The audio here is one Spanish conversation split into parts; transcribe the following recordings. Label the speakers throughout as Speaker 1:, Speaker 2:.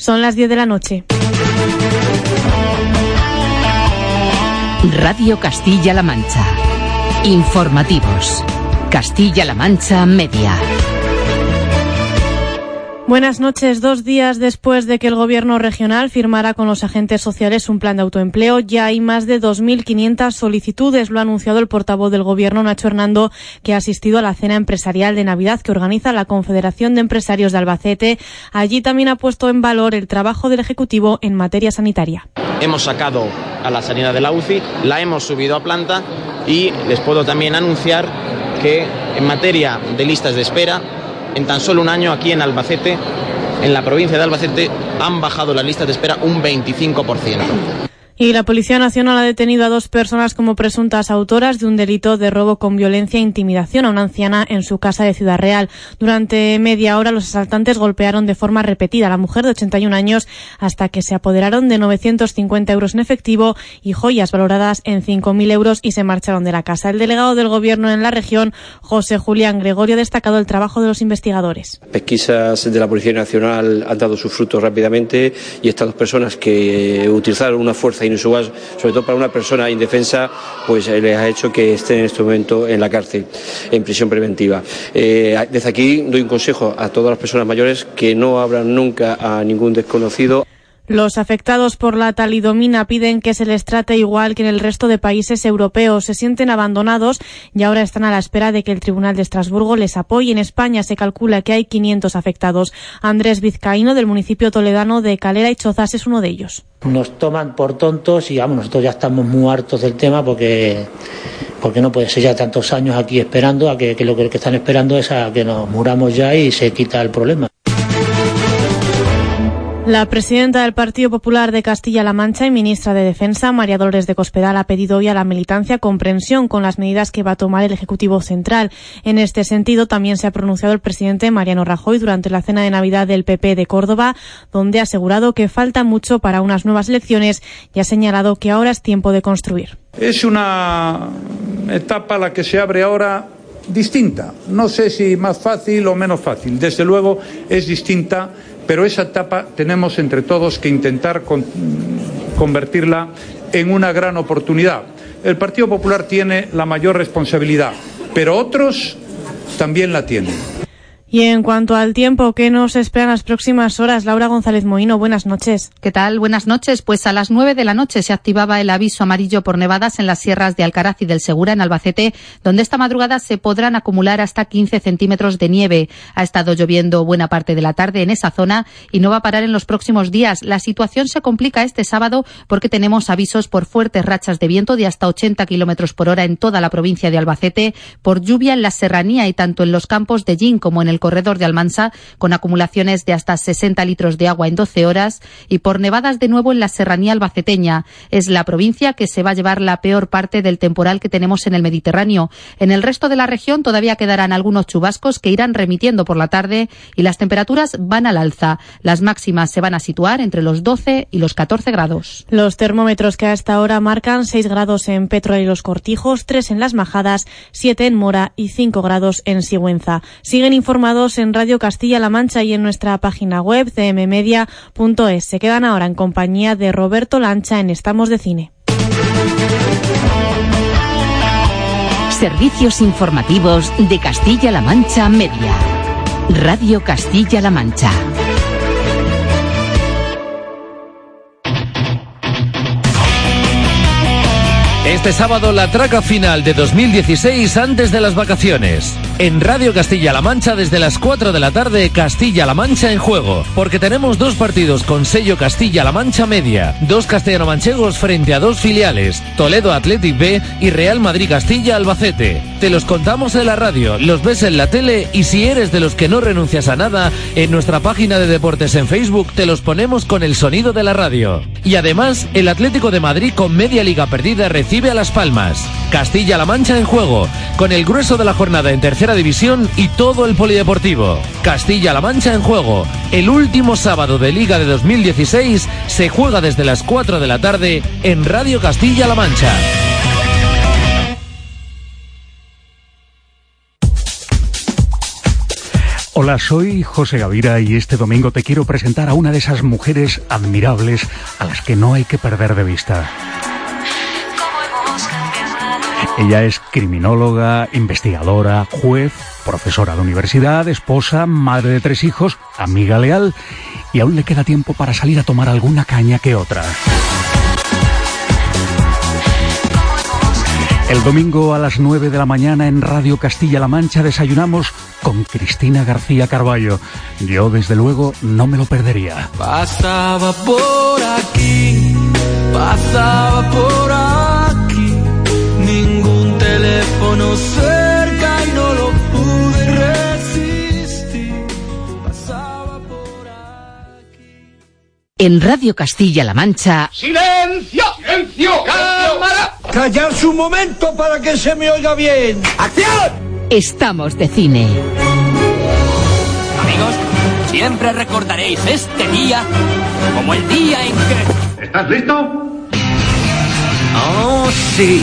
Speaker 1: Son las 10 de la noche.
Speaker 2: Radio Castilla-La Mancha. Informativos. Castilla-La Mancha Media.
Speaker 1: Buenas noches. Dos días después de que el Gobierno regional firmara con los agentes sociales un plan de autoempleo, ya hay más de 2.500 solicitudes. Lo ha anunciado el portavoz del Gobierno, Nacho Hernando, que ha asistido a la cena empresarial de Navidad que organiza la Confederación de Empresarios de Albacete. Allí también ha puesto en valor el trabajo del Ejecutivo en materia sanitaria.
Speaker 3: Hemos sacado a la sanidad de la UCI, la hemos subido a planta y les puedo también anunciar que en materia de listas de espera en tan solo un año aquí en Albacete, en la provincia de Albacete, han bajado las listas de espera un 25%.
Speaker 1: Y la Policía Nacional ha detenido a dos personas como presuntas autoras de un delito de robo con violencia e intimidación a una anciana en su casa de Ciudad Real. Durante media hora los asaltantes golpearon de forma repetida a la mujer de 81 años hasta que se apoderaron de 950 euros en efectivo y joyas valoradas en 5.000 euros y se marcharon de la casa. El delegado del Gobierno en la región, José Julián Gregorio, ha destacado el trabajo de los investigadores.
Speaker 4: Pesquisas de la Policía Nacional han dado sus frutos rápidamente y estas dos personas que utilizaron una fuerza inusual, sobre todo para una persona indefensa, pues eh, les ha hecho que estén en este momento en la cárcel, en prisión preventiva. Eh, desde aquí doy un consejo a todas las personas mayores que no abran nunca a ningún desconocido.
Speaker 1: Los afectados por la talidomina piden que se les trate igual que en el resto de países europeos. Se sienten abandonados y ahora están a la espera de que el Tribunal de Estrasburgo les apoye. En España se calcula que hay 500 afectados. Andrés Vizcaíno, del municipio toledano de Calera y Chozas, es uno de ellos.
Speaker 5: Nos toman por tontos y vamos, nosotros ya estamos muy hartos del tema porque, porque no puede ser ya tantos años aquí esperando a que, que lo que están esperando es a que nos muramos ya y se quita el problema.
Speaker 1: La presidenta del Partido Popular de Castilla-La Mancha y ministra de Defensa, María Dolores de Cospedal, ha pedido hoy a la militancia comprensión con las medidas que va a tomar el Ejecutivo Central. En este sentido, también se ha pronunciado el presidente Mariano Rajoy durante la cena de Navidad del PP de Córdoba, donde ha asegurado que falta mucho para unas nuevas elecciones y ha señalado que ahora es tiempo de construir.
Speaker 6: Es una etapa la que se abre ahora distinta. No sé si más fácil o menos fácil. Desde luego es distinta pero esa etapa tenemos entre todos que intentar con, convertirla en una gran oportunidad. El Partido Popular tiene la mayor responsabilidad, pero otros también la tienen.
Speaker 1: Y en cuanto al tiempo, ¿qué nos esperan las próximas horas? Laura González Moino, buenas noches.
Speaker 7: ¿Qué tal? Buenas noches. Pues a las nueve de la noche se activaba el aviso amarillo por nevadas en las sierras de Alcaraz y del Segura, en Albacete, donde esta madrugada se podrán acumular hasta 15 centímetros de nieve. Ha estado lloviendo buena parte de la tarde en esa zona y no va a parar en los próximos días. La situación se complica este sábado porque tenemos avisos por fuertes rachas de viento de hasta 80 kilómetros por hora en toda la provincia de Albacete, por lluvia en la serranía y tanto en los campos de Gin como en el corredor de Almansa, con acumulaciones de hasta 60 litros de agua en 12 horas, y por nevadas de nuevo en la serranía albaceteña. Es la provincia que se va a llevar la peor parte del temporal que tenemos en el Mediterráneo. En el resto de la región todavía quedarán algunos chubascos que irán remitiendo por la tarde y las temperaturas van al alza. Las máximas se van a situar entre los 12 y los 14 grados.
Speaker 1: Los termómetros que hasta ahora marcan 6 grados en Petro y los Cortijos, 3 en Las Majadas, 7 en Mora y 5 grados en Sigüenza. Siguen en Radio Castilla-La Mancha y en nuestra página web cmmedia.es. Se quedan ahora en compañía de Roberto Lancha en Estamos de Cine.
Speaker 2: Servicios informativos de Castilla-La Mancha Media. Radio Castilla-La Mancha.
Speaker 8: Este sábado la traca final de 2016 antes de las vacaciones. En Radio Castilla-La Mancha desde las 4 de la tarde Castilla-La Mancha en juego, porque tenemos dos partidos con sello Castilla-La Mancha Media, dos castellano-manchegos frente a dos filiales, Toledo Athletic B y Real Madrid Castilla Albacete. Te los contamos en la radio, los ves en la tele y si eres de los que no renuncias a nada, en nuestra página de deportes en Facebook te los ponemos con el sonido de la radio. Y además, el Atlético de Madrid con media liga perdida a Las Palmas. Castilla-La Mancha en juego, con el grueso de la jornada en tercera división y todo el polideportivo. Castilla-La Mancha en juego. El último sábado de Liga de 2016 se juega desde las 4 de la tarde en Radio Castilla-La Mancha.
Speaker 9: Hola, soy José Gavira y este domingo te quiero presentar a una de esas mujeres admirables a las que no hay que perder de vista. Ella es criminóloga, investigadora, juez, profesora de universidad, esposa, madre de tres hijos, amiga leal y aún le queda tiempo para salir a tomar alguna caña que otra. El domingo a las 9 de la mañana en Radio Castilla-La Mancha desayunamos con Cristina García Carballo. Yo, desde luego, no me lo perdería.
Speaker 10: Pasaba por aquí, pasaba por cerca y no lo pude resistir. Pasaba por
Speaker 2: En Radio Castilla-La Mancha,
Speaker 11: ¡Silencio! ¡Silencio! ¡Cámara!
Speaker 12: Callarse un momento para que se me oiga bien.
Speaker 11: ¡Acción!
Speaker 2: estamos de cine.
Speaker 13: Amigos, siempre recordaréis este día como el día en que...
Speaker 11: ¿Estás listo?
Speaker 13: ¡Oh, sí!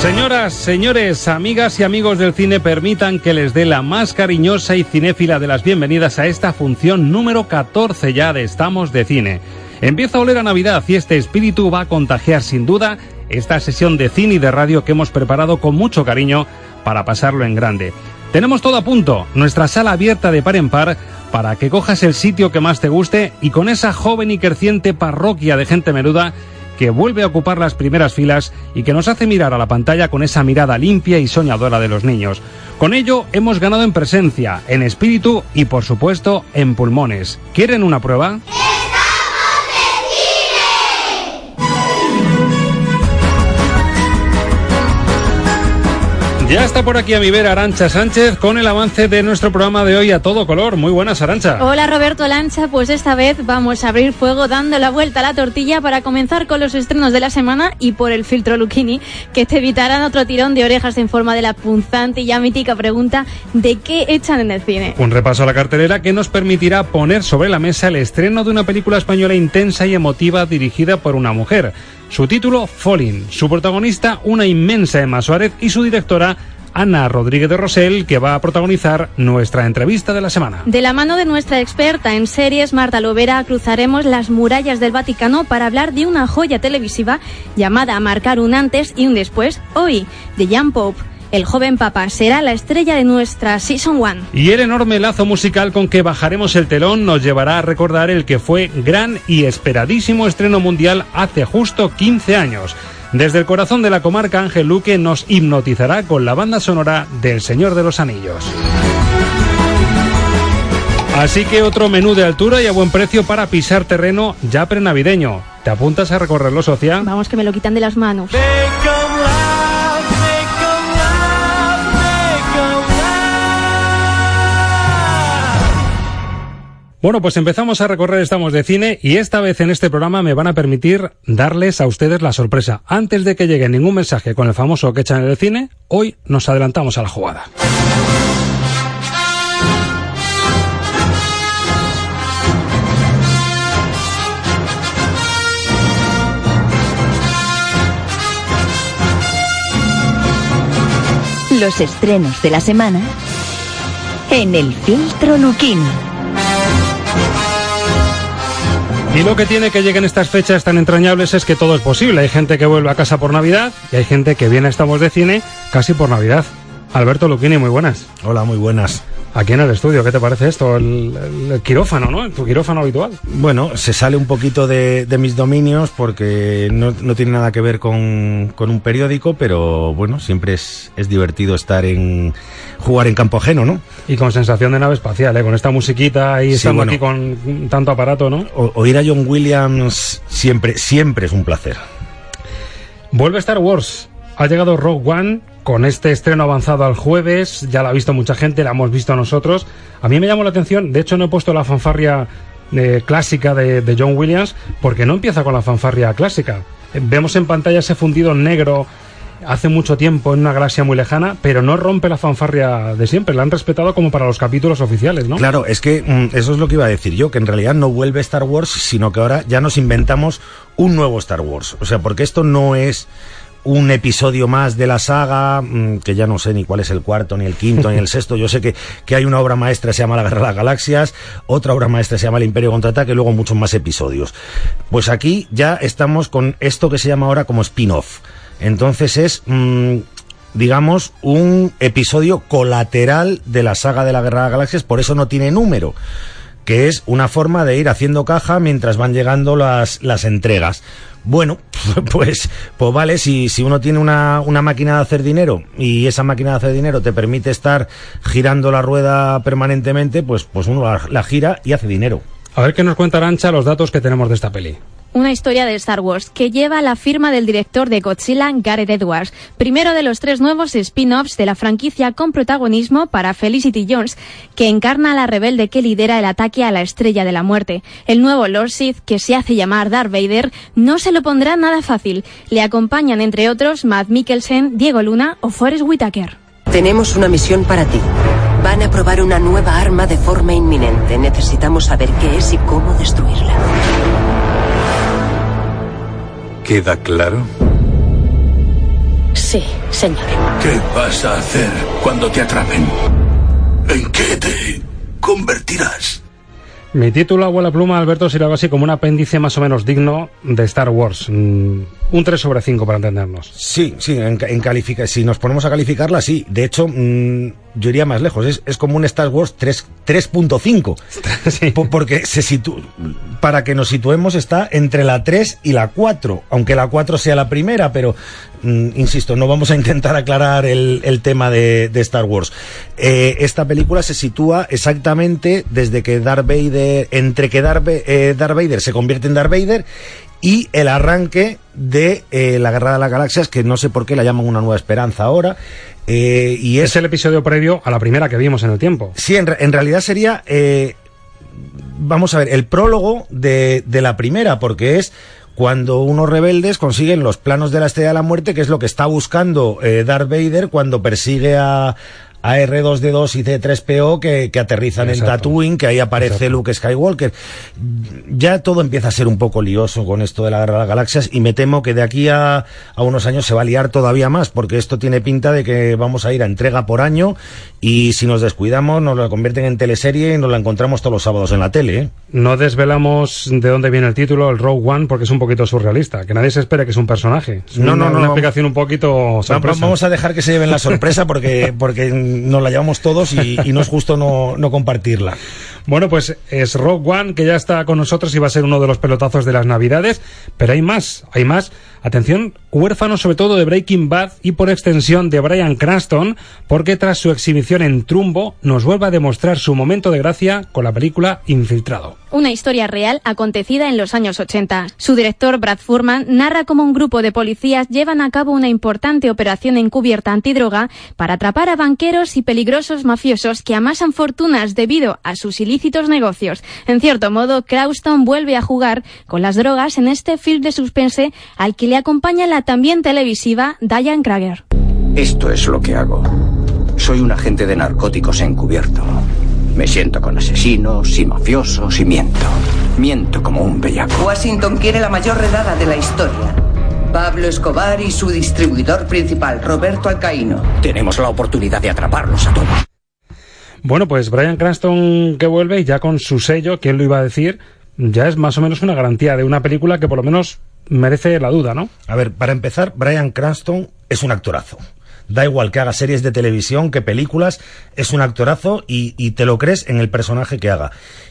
Speaker 14: Señoras, señores, amigas y amigos del cine, permitan que les dé la más cariñosa y cinéfila de las bienvenidas a esta función número 14 ya de Estamos de Cine. Empieza a oler a Navidad y este espíritu va a contagiar sin duda esta sesión de cine y de radio que hemos preparado con mucho cariño para pasarlo en grande. Tenemos todo a punto, nuestra sala abierta de par en par para que cojas el sitio que más te guste y con esa joven y creciente parroquia de gente menuda que vuelve a ocupar las primeras filas y que nos hace mirar a la pantalla con esa mirada limpia y soñadora de los niños. Con ello hemos ganado en presencia, en espíritu y por supuesto en pulmones. ¿Quieren una prueba? Ya está por aquí a mi vera Arancha Sánchez con el avance de nuestro programa de hoy a todo color. Muy buenas, Arancha.
Speaker 15: Hola Roberto Lancha, pues esta vez vamos a abrir fuego dando la vuelta a la tortilla para comenzar con los estrenos de la semana y por el filtro Luchini, que te evitarán otro tirón de orejas en forma de la punzante y ya mítica pregunta de qué echan en el cine.
Speaker 14: Un repaso a la cartelera que nos permitirá poner sobre la mesa el estreno de una película española intensa y emotiva dirigida por una mujer. Su título, Falling. Su protagonista, una inmensa Emma Suárez y su directora, Ana Rodríguez de Rosell, que va a protagonizar nuestra entrevista de la semana.
Speaker 15: De la mano de nuestra experta en series, Marta Lovera, cruzaremos las murallas del Vaticano para hablar de una joya televisiva llamada a marcar un antes y un después, hoy, de Jan Pope. El joven papa será la estrella de nuestra Season 1.
Speaker 14: Y el enorme lazo musical con que bajaremos el telón nos llevará a recordar el que fue gran y esperadísimo estreno mundial hace justo 15 años. Desde el corazón de la comarca, Ángel Luque nos hipnotizará con la banda sonora del Señor de los Anillos. Así que otro menú de altura y a buen precio para pisar terreno ya prenavideño. ¿Te apuntas a recorrerlo, Socia?
Speaker 15: Vamos que me lo quitan de las manos.
Speaker 14: Bueno, pues empezamos a recorrer Estamos de Cine y esta vez en este programa me van a permitir darles a ustedes la sorpresa. Antes de que llegue ningún mensaje con el famoso que echan cine, hoy nos adelantamos a la jugada.
Speaker 16: Los estrenos de la semana en el filtro Luquín.
Speaker 14: Y lo que tiene que lleguen estas fechas tan entrañables es que todo es posible. Hay gente que vuelve a casa por Navidad y hay gente que viene a Estamos de Cine casi por Navidad. Alberto Luquini, muy buenas.
Speaker 17: Hola, muy buenas.
Speaker 14: Aquí en el estudio, ¿qué te parece esto? El, el quirófano, ¿no? Tu quirófano habitual.
Speaker 17: Bueno, se sale un poquito de, de mis dominios porque no, no, tiene nada que ver con, con, un periódico, pero bueno, siempre es, es divertido estar en jugar en campo ajeno, ¿no?
Speaker 14: Y con sensación de nave espacial, ¿eh? Con esta musiquita y sí, estando bueno, aquí con tanto aparato, ¿no?
Speaker 17: O, oír a John Williams siempre, siempre es un placer.
Speaker 14: Vuelve Star Wars. Ha llegado Rogue One con este estreno avanzado al jueves, ya la ha visto mucha gente, la hemos visto nosotros. A mí me llamó la atención, de hecho no he puesto la fanfarria eh, clásica de, de, John Williams, porque no empieza con la fanfarria clásica. Vemos en pantalla ese fundido negro hace mucho tiempo en una galaxia muy lejana, pero no rompe la fanfarria de siempre, la han respetado como para los capítulos oficiales, ¿no?
Speaker 17: Claro, es que mm, eso es lo que iba a decir yo, que en realidad no vuelve Star Wars, sino que ahora ya nos inventamos un nuevo Star Wars. O sea, porque esto no es un episodio más de la saga, mm, que ya no sé ni cuál es el cuarto, ni el quinto, ni el sexto. Yo sé que, que hay una obra maestra que se llama La Guerra de las Galaxias, otra obra maestra se llama El Imperio Contraataque y luego muchos más episodios. Pues aquí ya estamos con esto que se llama ahora como spin-off. Entonces es, mmm, digamos, un episodio colateral de la saga de la Guerra de las Galaxias, por eso no tiene número que es una forma de ir haciendo caja mientras van llegando las, las entregas. Bueno, pues, pues vale, si, si uno tiene una, una, máquina de hacer dinero y esa máquina de hacer dinero te permite estar girando la rueda permanentemente, pues, pues uno la, la gira y hace dinero.
Speaker 14: A ver qué nos cuenta Arancha los datos que tenemos de esta peli
Speaker 15: una historia de Star Wars que lleva la firma del director de Godzilla, Gareth Edwards, primero de los tres nuevos spin-offs de la franquicia con protagonismo para Felicity Jones, que encarna a la rebelde que lidera el ataque a la Estrella de la Muerte. El nuevo Lord Sith, que se hace llamar Darth Vader, no se lo pondrá nada fácil. Le acompañan, entre otros, Matt Mikkelsen, Diego Luna o Forrest Whitaker.
Speaker 18: Tenemos una misión para ti. Van a probar una nueva arma de forma inminente. Necesitamos saber qué es y cómo destruirla.
Speaker 19: ¿Queda claro?
Speaker 18: Sí, señor.
Speaker 19: ¿Qué vas a hacer cuando te atrapen? ¿En qué te convertirás?
Speaker 14: Mi título, Abuela Pluma, Alberto, así como un apéndice más o menos digno de Star Wars. Mm, un 3 sobre 5 para entendernos.
Speaker 17: Sí, sí, en, en califica, si nos ponemos a calificarla, sí. De hecho, mmm, yo iría más lejos. Es, es como un Star Wars 3.5. Sí. Porque se situ para que nos situemos está entre la 3 y la 4. Aunque la 4 sea la primera, pero insisto, no vamos a intentar aclarar el, el tema de, de, Star Wars. Eh, esta película se sitúa exactamente desde que Darth Vader, entre que Darth, eh, Darth Vader se convierte en Darth Vader y el arranque de eh, la Guerra de las Galaxias, que no sé por qué la llaman una nueva esperanza ahora. Y es...
Speaker 14: es... el episodio previo a la primera que vimos en el tiempo.
Speaker 17: Sí, en, en realidad sería, vamos a ver, el prólogo de, de la primera, porque es cuando unos rebeldes consiguen los planos de la Estrella de la Muerte, que es lo que está buscando eh, Darth Vader cuando persigue a, a R2D2 y C3PO que, que aterrizan Exacto. en Tatooine, que ahí aparece Exacto. Luke Skywalker. Ya todo empieza a ser un poco lioso con esto de la guerra de las galaxias y me temo que de aquí a, a unos años se va a liar todavía más, porque esto tiene pinta de que vamos a ir a entrega por año y si nos descuidamos nos la convierten en teleserie y nos la encontramos todos los sábados en la tele. ¿eh?
Speaker 14: No desvelamos de dónde viene el título, el Rogue One, porque es un poquito surrealista, que nadie se espere que es un personaje. Es
Speaker 17: no,
Speaker 14: una,
Speaker 17: no, no,
Speaker 14: una explicación un poquito sorpresa.
Speaker 17: No, vamos a dejar que se lleven la sorpresa porque, porque nos la llevamos todos y, no es justo no, no compartirla.
Speaker 14: Bueno, pues es Rogue One que ya está con nosotros y va a ser uno de los pelotazos de las Navidades, pero hay más, hay más. Atención, huérfano sobre todo de Breaking Bad y por extensión de Brian Cranston, porque tras su exhibición en Trumbo nos vuelve a demostrar su momento de gracia con la película Infiltrado.
Speaker 15: Una historia real acontecida en los años 80. Su director Brad Furman narra cómo un grupo de policías llevan a cabo una importante operación encubierta antidroga para atrapar a banqueros y peligrosos mafiosos que amasan fortunas debido a sus ilícitos negocios. En cierto modo, Cranston vuelve a jugar con las drogas en este film de suspense al que le acompaña la también televisiva Diane Krager.
Speaker 19: Esto es lo que hago. Soy un agente de narcóticos encubierto. Me siento con asesinos y mafiosos y miento. Miento como un bellaco.
Speaker 18: Washington quiere la mayor redada de la historia.
Speaker 20: Pablo Escobar y su distribuidor principal, Roberto Alcaíno.
Speaker 19: Tenemos la oportunidad de atraparlos a todos.
Speaker 14: Bueno, pues Brian Cranston que vuelve y ya con su sello, ¿quién lo iba a decir? Ya es más o menos una garantía de una película que por lo menos merece la duda, ¿no?
Speaker 17: A ver, para empezar, Brian Cranston es un actorazo. Da igual que haga series de televisión, que películas, es un actorazo y, y te lo crees en el personaje que haga.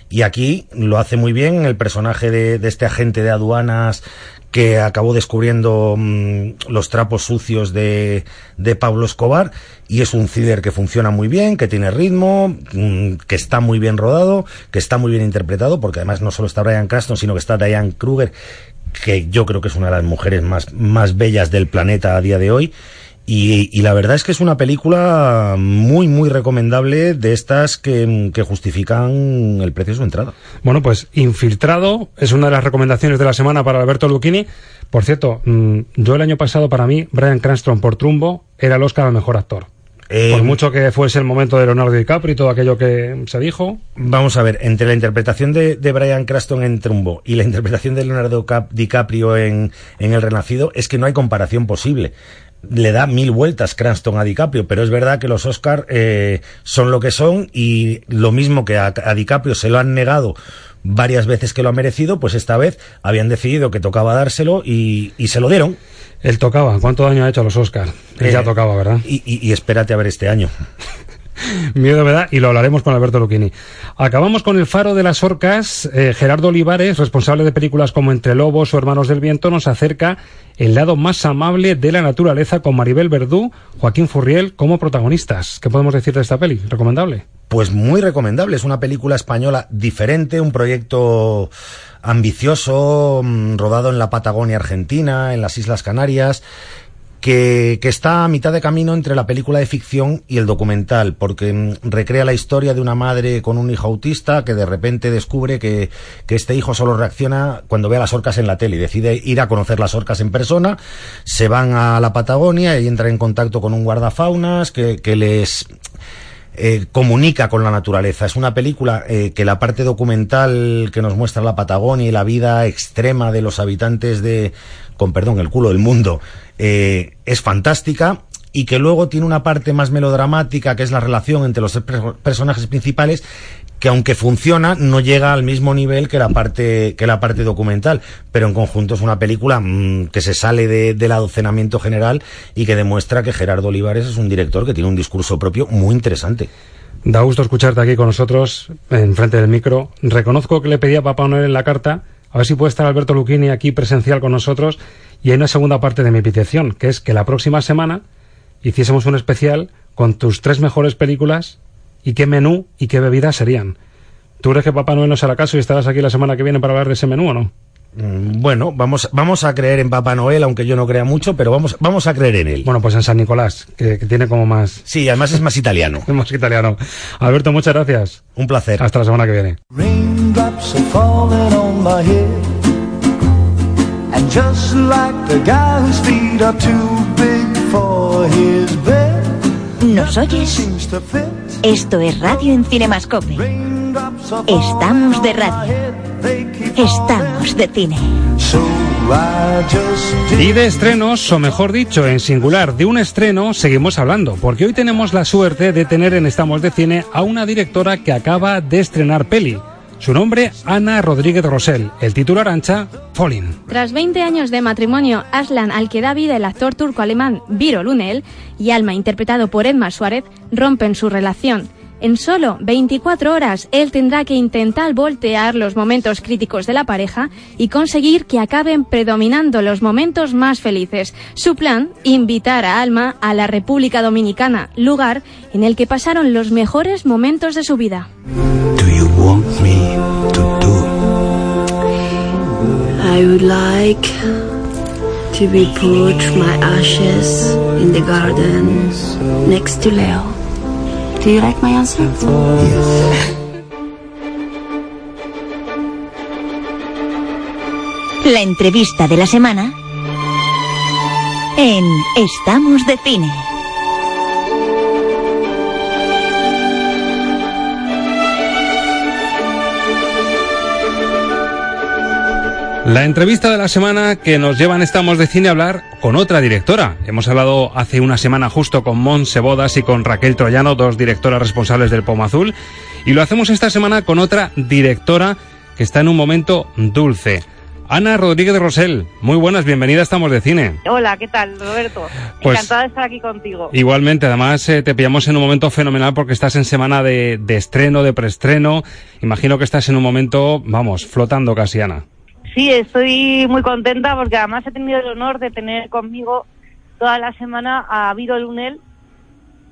Speaker 17: Y aquí lo hace muy bien en el personaje de, de este agente de aduanas que acabó descubriendo mmm, los trapos sucios de, de, Pablo Escobar y es un thriller que funciona muy bien, que tiene ritmo, mmm, que está muy bien rodado, que está muy bien interpretado, porque además no solo está Brian Cranston, sino que está Diane Kruger, que yo creo que es una de las mujeres más, más bellas del planeta a día de hoy. Y, y, la verdad es que es una película muy, muy recomendable de estas que, que, justifican el precio de su entrada.
Speaker 14: Bueno, pues Infiltrado es una de las recomendaciones de la semana para Alberto Lucchini. Por cierto, mmm, yo el año pasado para mí, Brian Cranston por Trumbo era el Oscar al mejor actor. Eh, Por mucho que fuese el momento de Leonardo DiCaprio y todo aquello que se dijo.
Speaker 17: Vamos a ver, entre la interpretación de, de Brian Cranston en Trumbo y la interpretación de Leonardo Cap DiCaprio en, en El Renacido, es que no hay comparación posible le da mil vueltas Cranston a DiCaprio, pero es verdad que los Oscars eh, son lo que son y lo mismo que a, a, DiCaprio se lo han negado varias veces que lo ha merecido, pues esta vez habían decidido que tocaba dárselo y, y se lo dieron.
Speaker 14: Él tocaba. ¿Cuánto daño ha hecho a los Oscars? Él eh, ya tocaba, ¿verdad?
Speaker 17: Y, y, y espérate a ver este año.
Speaker 14: Miedo me da y lo hablaremos con Alberto Lucchini. Acabamos con el faro de las orcas. Eh, Gerardo Olivares, responsable de películas como Entre Lobos o Hermanos del Viento, nos acerca el lado más amable de la naturaleza con Maribel Verdú, Joaquín Furriel como protagonistas. ¿Qué podemos decir de esta peli? ¿Recomendable?
Speaker 17: Pues muy recomendable. Es una película española diferente, un proyecto ambicioso, mm, rodado en la Patagonia Argentina, en las Islas Canarias que, que, está a mitad de camino entre la película de ficción y el documental, porque mm, recrea la historia de una madre con un hijo autista que de repente descubre que, que, este hijo solo reacciona cuando ve a las orcas en la tele y decide ir a conocer las orcas en persona, se van a la Patagonia y entra en contacto con un guardafaunas que, que les eh, comunica con la naturaleza. Es una película eh, que la parte documental que nos muestra la Patagonia y la vida extrema de los habitantes de, con perdón, el culo del mundo, eh, es fantástica y que luego tiene una parte más melodramática que es la relación entre los personajes principales que aunque funciona no llega al mismo nivel que la parte que la parte documental. Pero en conjunto es una película mmm, que se sale de, del adocenamiento general y que demuestra que Gerardo Olivares es un director que tiene un discurso propio muy interesante.
Speaker 14: Da gusto escucharte aquí con nosotros, en frente del micro. Reconozco que le pedí a Papá Noel en la carta, a ver si puede estar Alberto Lucchini aquí presencial con nosotros, y hay una segunda parte de mi petición, que es que la próxima semana hiciésemos un especial con tus tres mejores películas y qué menú y qué bebida serían. ¿Tú crees que Papá Noel nos hará caso y estarás aquí la semana que viene para hablar de ese menú o no?
Speaker 17: Mm, Bueno, vamos, vamos a creer en Papá Noel, aunque yo no crea mucho, pero vamos, vamos a creer en él.
Speaker 14: Bueno, pues en San Nicolás, que, que tiene como más...
Speaker 17: Sí, además es más italiano.
Speaker 14: es más italiano. Alberto, muchas gracias.
Speaker 17: Un placer.
Speaker 14: Hasta la semana que viene.
Speaker 10: Raindrops are falling on my head And just like the guy whose feet are too big for his bed
Speaker 16: ¿Nos oyes? Esto es Radio en Cinemascope. Estamos de radio. Estamos de cine.
Speaker 14: Y de estrenos, o mejor dicho, en singular, de un estreno, seguimos hablando, porque hoy tenemos la suerte de tener en Estamos de Cine a una directora que acaba de estrenar peli. Su nombre, Ana Rodríguez Rosell. El título Arancha, Falling.
Speaker 15: Tras 20 años de matrimonio, Aslan, al que da vida el actor turco-alemán Viro Lunel, y Alma, interpretado por Edmar Suárez, rompen su relación. En solo 24 horas, él tendrá que intentar voltear los momentos críticos de la pareja y conseguir que acaben predominando los momentos más felices. Su plan, invitar a Alma a la República Dominicana, lugar en el que pasaron los mejores momentos de su vida.
Speaker 21: I would like to be put my ashes in the garden next to Leo. Do you like my answer?
Speaker 16: La entrevista de la semana en Estamos de Cine.
Speaker 14: La entrevista de la semana que nos llevan Estamos de Cine a hablar con otra directora. Hemos hablado hace una semana justo con Monse Bodas y con Raquel Troyano, dos directoras responsables del Poma Azul. Y lo hacemos esta semana con otra directora que está en un momento dulce. Ana Rodríguez Rosell, muy buenas, bienvenida a Estamos de Cine.
Speaker 22: Hola, ¿qué tal, Roberto?
Speaker 14: Pues-
Speaker 22: Encantada de estar aquí contigo.
Speaker 14: Igualmente, además eh, te pillamos en un momento fenomenal porque estás en semana de, de estreno, de preestreno. Imagino que estás en un momento, vamos, flotando casi, Ana.
Speaker 22: Sí, estoy muy contenta porque además he tenido el honor de tener conmigo toda la semana a Viro Lunel,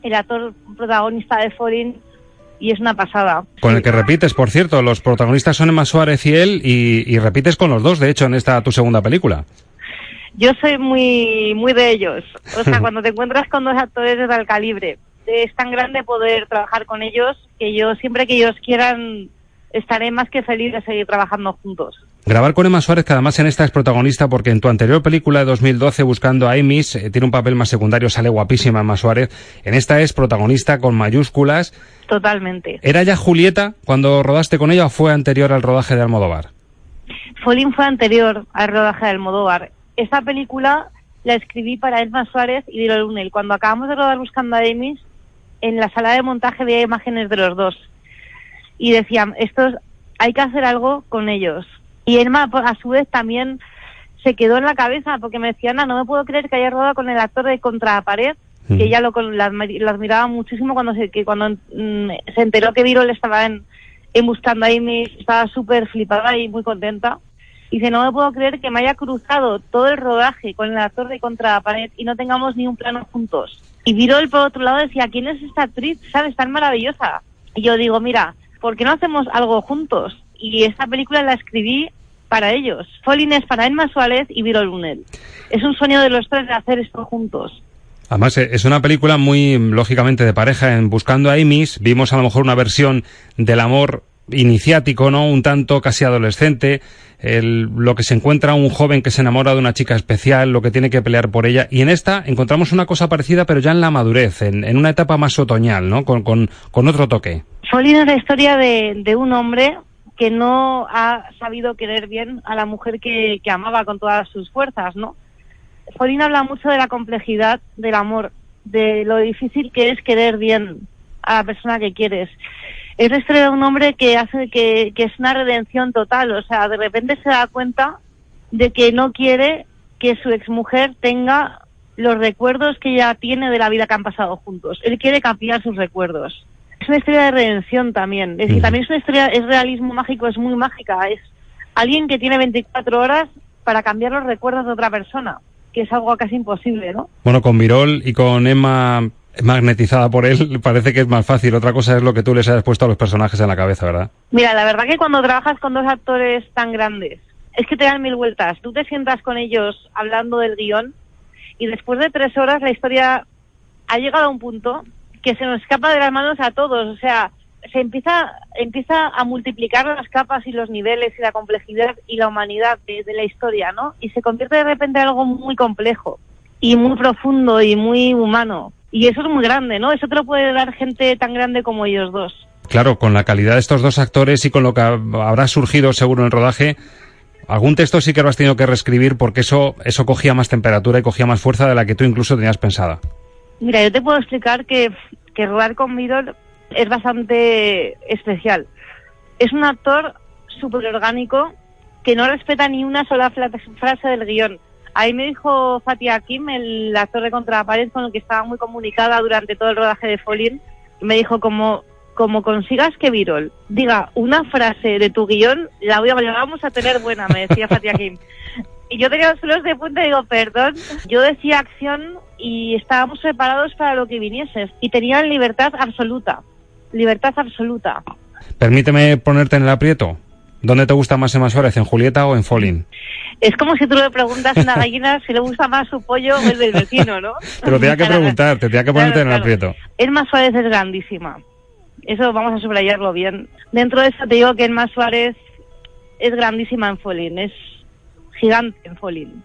Speaker 22: el actor protagonista de Falling, y es una pasada.
Speaker 14: Con el que repites, por cierto, los protagonistas son Emma Suárez y él, y, y repites con los dos, de hecho, en esta tu segunda película.
Speaker 22: Yo soy muy, muy de ellos. O sea, cuando te encuentras con dos actores de tal calibre, es tan grande poder trabajar con ellos que yo, siempre que ellos quieran, estaré más que feliz de seguir trabajando juntos.
Speaker 14: Grabar con Emma Suárez, que además en esta es protagonista, porque en tu anterior película de 2012, Buscando a Amy's, eh, tiene un papel más secundario, sale guapísima Emma Suárez. En esta es protagonista con mayúsculas.
Speaker 22: Totalmente.
Speaker 14: ¿Era ya Julieta cuando rodaste con ella o fue anterior al rodaje de Almodóvar?
Speaker 22: Falling fue anterior al rodaje de Almodóvar. Esta película la escribí para Emma Suárez y Viro Lunel. Cuando acabamos de rodar Buscando a Amy's, en la sala de montaje había imágenes de los dos. Y decían, estos, hay que hacer algo con ellos. Y Emma, pues, a su vez, también se quedó en la cabeza porque me decía, Ana, no me puedo creer que haya rodado con el actor de Contrapared, que ella lo, la, la admiraba muchísimo cuando se, que cuando mm, se enteró que Viro le estaba en, en Buscando a Amy, estaba súper flipada y muy contenta. Y dice, no me puedo creer que me haya cruzado todo el rodaje con el actor de Contrapared y no tengamos ni un plano juntos. Y Virol, por otro lado, decía, ¿quién es esta actriz? ¿Sabes? Tan maravillosa. Y yo digo, mira, ¿por qué no hacemos algo juntos? Y esta película la escribí para ellos. Falling es para Emma Suárez y Viro Lunel. Es un sueño de los tres de hacer esto juntos.
Speaker 14: Además, eh, es una película muy, lógicamente, de pareja. En Buscando a Amy's vimos a lo mejor una versión del amor iniciático, ¿no? Un tanto casi adolescente. El- lo que se encuentra un joven que se enamora de una chica especial, lo que tiene que pelear por ella. Y en esta encontramos una cosa parecida, pero ya en la madurez, en, en una etapa más otoñal, ¿no? Con, con, con otro toque.
Speaker 22: Falling es la historia de, de un hombre que no ha sabido querer bien a la mujer que, que amaba con todas sus fuerzas, ¿no? Falling habla mucho de la complejidad del amor, de lo difícil que es querer bien a la persona que quieres. Es la historia de un hombre que hace que, que es una redención total, o sea, de repente se da cuenta de que no quiere que su exmujer tenga los recuerdos que ella tiene de la vida que han pasado juntos. Él quiere cambiar sus recuerdos. Es una historia de redención también. Es decir, también es una historia, es realismo mágico, es muy mágica. Es alguien que tiene 24 horas para cambiar los recuerdos de otra persona, que es algo casi imposible, ¿no?
Speaker 14: Bueno, con Virol y con Emma magnetizada por él, parece que es más fácil. Otra cosa es lo que tú les hayas puesto a los personajes en la cabeza, ¿verdad?
Speaker 22: Mira, la verdad que cuando trabajas con dos actores tan grandes, es que te dan mil vueltas. Tú te sientas con ellos hablando del guion y después de tres horas la historia ha llegado a un punto que se nos escapa de las manos a todos. O sea, se empieza, empieza a multiplicar las capas y los niveles y la complejidad y la humanidad de, la historia, ¿no? Y se convierte de repente en algo muy complejo y muy profundo y muy humano. Y eso es muy grande, ¿no? Eso te lo puede dar gente tan grande como ellos dos.
Speaker 14: Claro, con la calidad de estos dos actores y con lo que hab- habrá surgido seguro en el rodaje, algún texto sí que lo has tenido que reescribir porque eso, eso cogía más temperatura y cogía más fuerza de la que tú incluso tenías pensada.
Speaker 22: Mira, yo te puedo explicar que, que rodar con Mirror es bastante especial. Es un actor súper orgánico que no respeta ni una sola frase del guion. Ahí me dijo Fatia Kim, el actor de Contrapared, con el que estaba muy comunicada durante todo el rodaje de Folin, me dijo como, como consigas que Virol diga una frase de tu guion, la, voy a, la vamos a tener buena, me decía Fatia Kim. Y yo tenía los pelos de punta y digo, perdón, yo decía acción y estábamos preparados para lo que viniese. Y tenían libertad absoluta, libertad absoluta.
Speaker 14: Permíteme ponerte en el aprieto. ¿Dónde te gusta más Emma Suárez, en Julieta o en Folin?
Speaker 22: Es como si tú le preguntas a una gallina si le gusta más su pollo o el del vecino, ¿no?
Speaker 14: Te lo tenía que preguntar, te tenía que ponerte en el
Speaker 22: Claro,
Speaker 14: aprieto.
Speaker 22: Elma Suárez es grandísima. Eso vamos a subrayarlo bien. Dentro de eso te digo que Elma Suárez es grandísima en Folin, es gigante en Folin.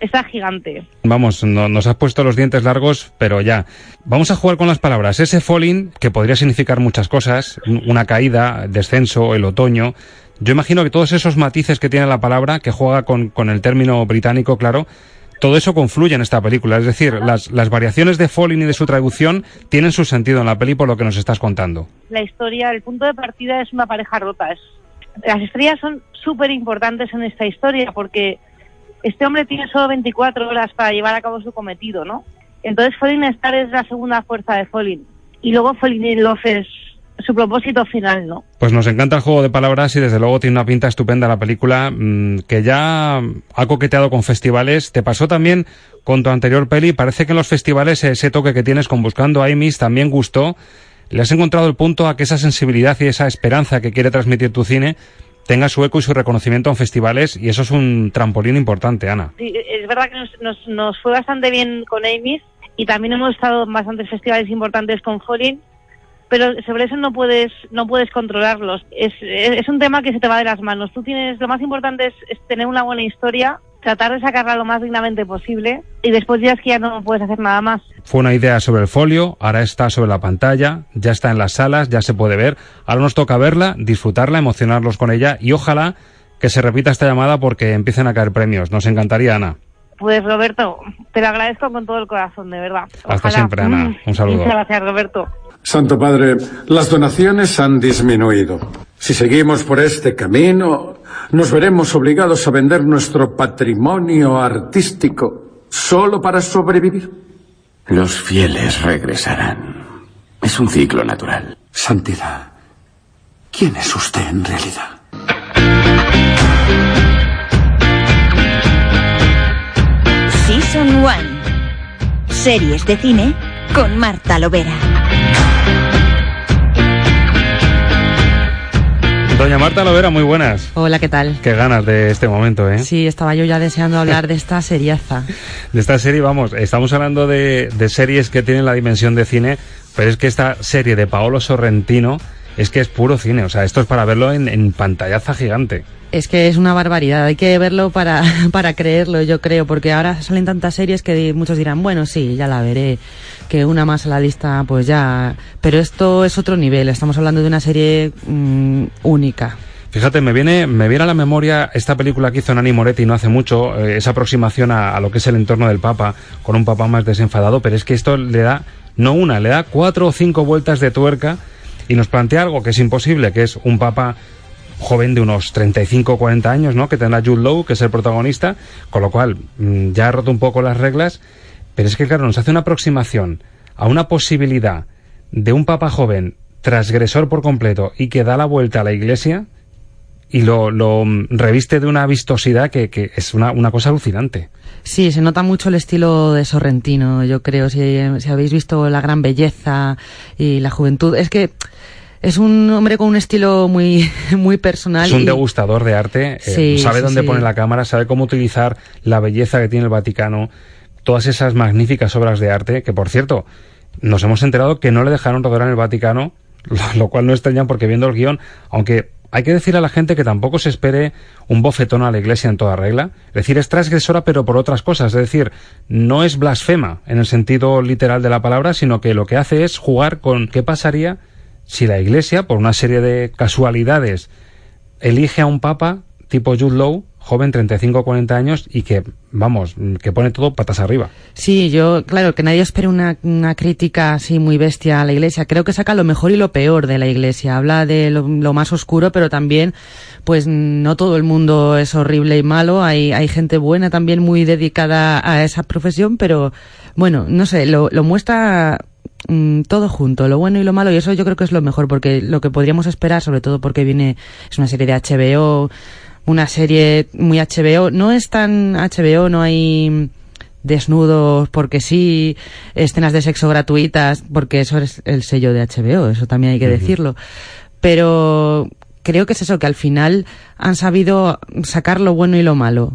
Speaker 22: Está gigante.
Speaker 14: Vamos, no- nos has puesto los dientes largos, pero ya. Vamos a jugar con las palabras. Ese falling, que podría significar muchas cosas, un- una caída, descenso, el otoño. Yo imagino que todos esos matices que tiene la palabra, que juega con, con el término británico, claro, todo eso confluye en esta película. Es decir, las, las variaciones de Falling y de su traducción tienen su sentido en la peli por lo que nos estás contando.
Speaker 22: La historia, el punto de partida es una pareja rota. Es, las estrellas son súper importantes en esta historia porque este hombre tiene solo 24 horas para llevar a cabo su cometido, ¿no? Entonces Falling Star es la segunda fuerza de Falling. Y luego Falling in Love es su propósito final, ¿no?
Speaker 14: Pues nos encanta el juego de palabras y desde luego tiene una pinta estupenda la película mmm, que ya ha coqueteado con festivales. ¿Te pasó también con tu anterior peli? Parece que en los festivales ese toque que tienes con Buscando a Amy's también gustó. ¿Le has encontrado el punto a que esa sensibilidad y esa esperanza que quiere transmitir tu cine tenga su eco y su reconocimiento en festivales y eso es un trampolín importante, Ana.
Speaker 22: Sí, es verdad que nos, nos, fue bastante bien con Amy's y también hemos estado en bastantes festivales importantes con Falling pero sobre eso no puedes no puedes controlarlos. Es, es, un tema que se te va de las manos. Tú tienes lo más importante es, es, tener una buena historia, tratar de sacarla lo más dignamente posible y después ya es que ya no puedes hacer nada más.
Speaker 14: Fue una idea sobre el folio, ahora está sobre la pantalla, ya está en las salas, ya se puede ver. Ahora nos toca verla, disfrutarla, emocionarlos con ella y ojalá que se repita esta llamada porque empiecen a caer premios. Nos encantaría, Ana.
Speaker 22: Pues Roberto, te lo agradezco con todo el corazón, de verdad.
Speaker 14: Ojalá. Hasta siempre, Ana. Un saludo.
Speaker 22: Muchas gracias, Roberto.
Speaker 23: Santo Padre, las donaciones han disminuido. Si seguimos por este camino, nos veremos obligados a vender nuestro patrimonio artístico solo para sobrevivir.
Speaker 19: Los fieles regresarán. Es un ciclo natural.
Speaker 23: Santidad, ¿quién es usted en realidad?
Speaker 16: Season 1. Series de cine con Marta Lovera.
Speaker 14: Doña Marta Lovera, muy buenas.
Speaker 24: Hola, ¿qué tal?
Speaker 14: Qué ganas de este momento, ¿eh?
Speaker 24: Sí, estaba yo ya deseando hablar de esta seriaza.
Speaker 14: de esta serie, vamos, estamos hablando de, de, series que tienen la dimensión de cine, pero es que esta serie de Paolo Sorrentino es que es puro cine, o sea, esto es para verlo en, en pantallaza gigante.
Speaker 24: Es que es una barbaridad, hay que verlo para, para creerlo, yo creo, porque ahora salen tantas series que muchos dirán, bueno, sí, ya la veré, que una más a la lista, pues ya. Pero esto es otro nivel, estamos hablando de una serie mmm, única.
Speaker 14: Fíjate, me viene, me viene a la memoria esta película que hizo Nani Moretti no hace mucho, eh, esa aproximación a, a, lo que es el entorno del Papa, con un Papa más desenfadado, pero es que esto le da, no una, le da cuatro o cinco vueltas de tuerca y nos plantea algo que es imposible, que es un Papa joven de unos 35 o 40 años, ¿no? Que tendrá Jude Law, que es el protagonista, con lo cual mmm, ya ha roto un poco las reglas, pero es que, claro, nos hace una aproximación a una posibilidad de un papa joven transgresor por completo y que da la vuelta a la iglesia y lo, lo reviste de una vistosidad que, que es una, una, cosa alucinante.
Speaker 24: Sí, se nota mucho el estilo de Sorrentino, yo creo, si, si habéis visto la gran belleza y la juventud. Es que es un hombre con un estilo muy, muy personal.
Speaker 14: Es un y... degustador de arte,
Speaker 24: sí,
Speaker 14: eh, sabe
Speaker 24: sí,
Speaker 14: dónde
Speaker 24: sí.
Speaker 14: poner la cámara, sabe cómo utilizar la belleza que tiene el Vaticano, todas esas magníficas obras de arte, que por cierto, nos hemos enterado que no le dejaron rodar en el Vaticano, lo, lo cual no extraña porque viendo el guion, aunque hay que decir a la gente que tampoco se espere un bofetón a la iglesia en toda regla. Es decir, es transgresora pero por otras cosas. Es decir, no es blasfema en el sentido literal de la palabra, sino que lo que hace es jugar con qué pasaría si la iglesia, por una serie de casualidades, elige a un papa tipo Jude joven, 35 o 40 años, y que, vamos, que pone todo patas arriba.
Speaker 24: Sí, yo, claro, que nadie espere una, una crítica así muy bestia a la iglesia. Creo que saca lo mejor y lo peor de la iglesia. Habla de lo, lo más oscuro, pero también, pues, no todo el mundo es horrible y malo. Hay, hay gente buena también muy dedicada a esa profesión, pero, bueno, no sé, lo, lo muestra mm, todo junto, lo bueno y lo malo, y eso yo creo que es lo mejor, porque lo que podríamos esperar, sobre todo porque viene, es una serie de HBO, una serie muy HBO, no es tan HBO, no hay desnudos porque sí, escenas de sexo gratuitas, porque eso es el sello de HBO, eso también hay que uh -huh. decirlo. Pero creo que es eso, que al final han sabido sacar lo bueno y lo malo.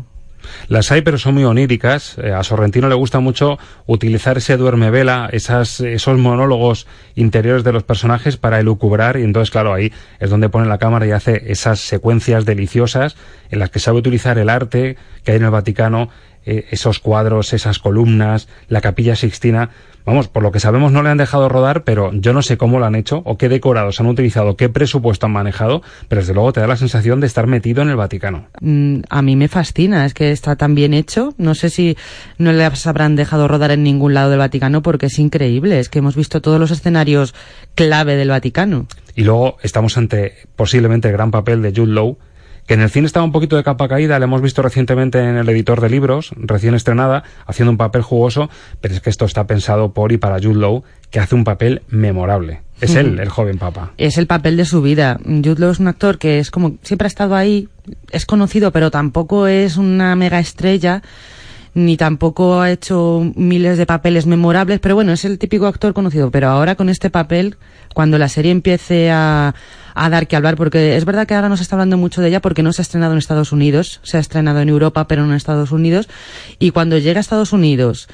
Speaker 14: Las hay, pero son muy oníricas. Eh, a Sorrentino le gusta mucho utilizar ese duerme vela, esas, esos monólogos interiores de los personajes para elucubrar. Y entonces, claro, ahí es donde pone la cámara y hace esas secuencias deliciosas en las que sabe utilizar el arte que hay en el Vaticano, eh, esos cuadros, esas columnas, la capilla sixtina. Vamos, por lo que sabemos no le han dejado rodar, pero yo no sé cómo lo han hecho o qué decorados han utilizado, qué presupuesto han manejado, pero desde luego te da la sensación de estar metido en el Vaticano.
Speaker 24: Mm, a mí me fascina, es que está tan bien hecho. No sé si no le habrán dejado rodar en ningún lado del Vaticano porque es increíble, es que hemos visto todos los escenarios clave del Vaticano.
Speaker 14: Y luego estamos ante posiblemente el gran papel de Jude Law, que en el cine estaba un poquito de capa caída, le hemos visto recientemente en el editor de libros, recién estrenada, haciendo un papel jugoso, pero es que esto está pensado por y para Jude Law, que hace un papel memorable. Es él, el joven papa.
Speaker 24: Es el papel de su vida. Jude Law es un actor que es como, siempre ha estado ahí, es conocido, pero tampoco es una mega estrella ni tampoco ha hecho miles de papeles memorables, pero bueno, es el típico actor conocido. Pero ahora con este papel, cuando la serie empiece a, a dar que hablar, porque es verdad que ahora no se está hablando mucho de ella porque no se ha estrenado en Estados Unidos, se ha estrenado en Europa, pero no en Estados Unidos, y cuando llega a Estados Unidos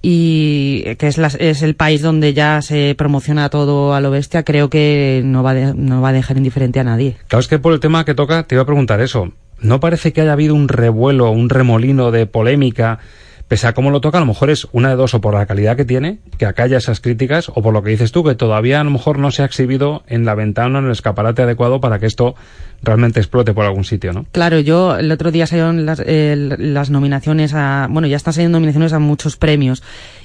Speaker 24: y que es, la, es el país donde ya se promociona todo a lo bestia, creo que no va, a no va a dejar indiferente a nadie.
Speaker 14: Claro, es que por el tema que toca te iba a preguntar eso. ¿No parece que haya habido un revuelo, un remolino de polémica? Pese a cómo lo toca, a lo mejor es una de dos, o por la calidad que tiene, que acalla esas críticas, o por lo que dices tú, que todavía a lo mejor no se ha exhibido en la ventana, en el escaparate adecuado para que esto realmente explote por algún sitio, ¿no?
Speaker 24: Claro, yo el otro día salieron las, eh, las nominaciones a, bueno, ya están saliendo nominaciones a muchos premios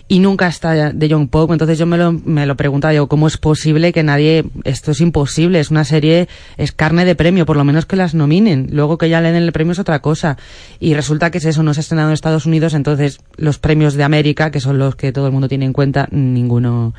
Speaker 24: y nunca está de John Pope, entonces yo me lo, me lo preguntaba, digo, ¿cómo es posible que nadie, esto es imposible, es una serie, es carne de premio, por lo menos que las nominen, luego que ya le den el premio es otra cosa, y resulta que es eso, no se ha estrenado en Estados Unidos, entonces los premios de América, que son los que todo el mundo tiene en cuenta, ninguno,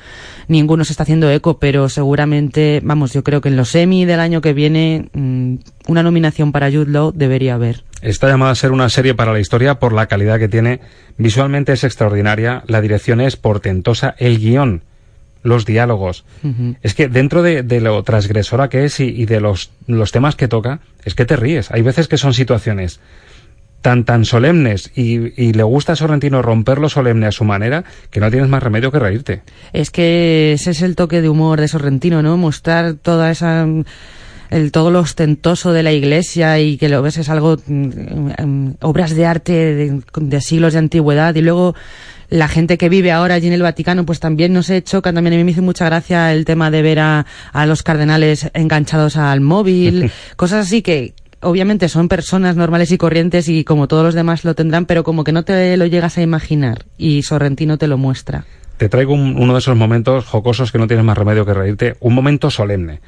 Speaker 24: ninguno se está haciendo eco, pero seguramente, vamos, yo creo que en los Emmy del año que viene, mmm, una nominación para Jude Law debería haber.
Speaker 14: Está llamada a ser una serie para la historia por la calidad que tiene. Visualmente es extraordinaria, la dirección es portentosa, el guion, los diálogos. Uh -huh. Es que dentro de, de, lo transgresora que es y, y de los, los, temas que toca, es que te ríes. Hay veces que son situaciones tan tan solemnes y, y, le gusta a Sorrentino romper lo solemne a su manera que no tienes más remedio que reírte.
Speaker 24: Es que ese es el toque de humor de Sorrentino, ¿no? Mostrar toda esa el todo lo ostentoso de la iglesia y que lo ves es algo um, obras de arte de, de, siglos de antigüedad. Y luego la gente que vive ahora allí en el Vaticano pues también no sé chocan también. A mí me hizo mucha gracia el tema de ver a, a los cardenales enganchados al móvil cosas así que obviamente son personas normales y corrientes y como todos los demás lo tendrán pero como que no te lo llegas a imaginar y Sorrentino te lo muestra.
Speaker 14: Te traigo un, uno de esos momentos jocosos que no tienes más remedio que reírte. Un momento solemne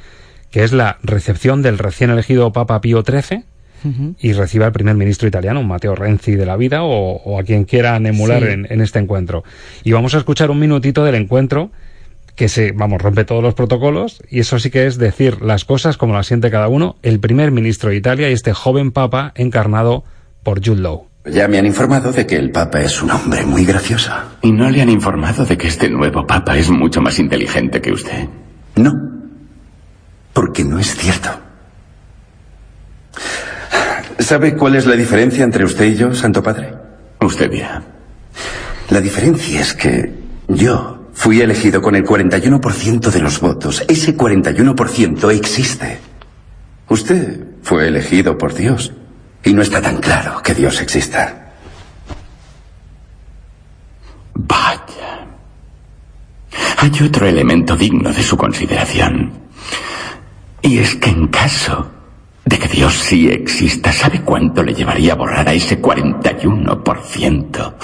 Speaker 14: que es la recepción del recién elegido Papa Pío XIII, uh -huh. y reciba al primer ministro italiano, Matteo Renzi de la vida, o, o a quien quieran emular sí. en, en, este encuentro. Y vamos a escuchar un minutito del encuentro que se, vamos, rompe todos los protocolos, y eso sí que es decir las cosas como las siente cada uno, el primer ministro de Italia y este joven Papa encarnado por Jude Law.
Speaker 19: Ya me han informado de que el Papa es un hombre muy gracioso.
Speaker 25: ¿Y no le han informado de que este nuevo Papa es mucho más inteligente que usted?
Speaker 19: No porque no es cierto. ¿Sabe cuál es la diferencia entre usted y yo, Santo Padre?
Speaker 25: Usted dirá.
Speaker 19: La diferencia es que yo fui elegido con el 41% de los votos. Ese 41% existe. Usted fue elegido por Dios. Y no está tan claro que Dios exista.
Speaker 25: Vaya. Hay otro elemento digno de su consideración. Y es que en caso de que Dios sí exista, ¿sabe cuánto le llevaría a borrar a ese 41%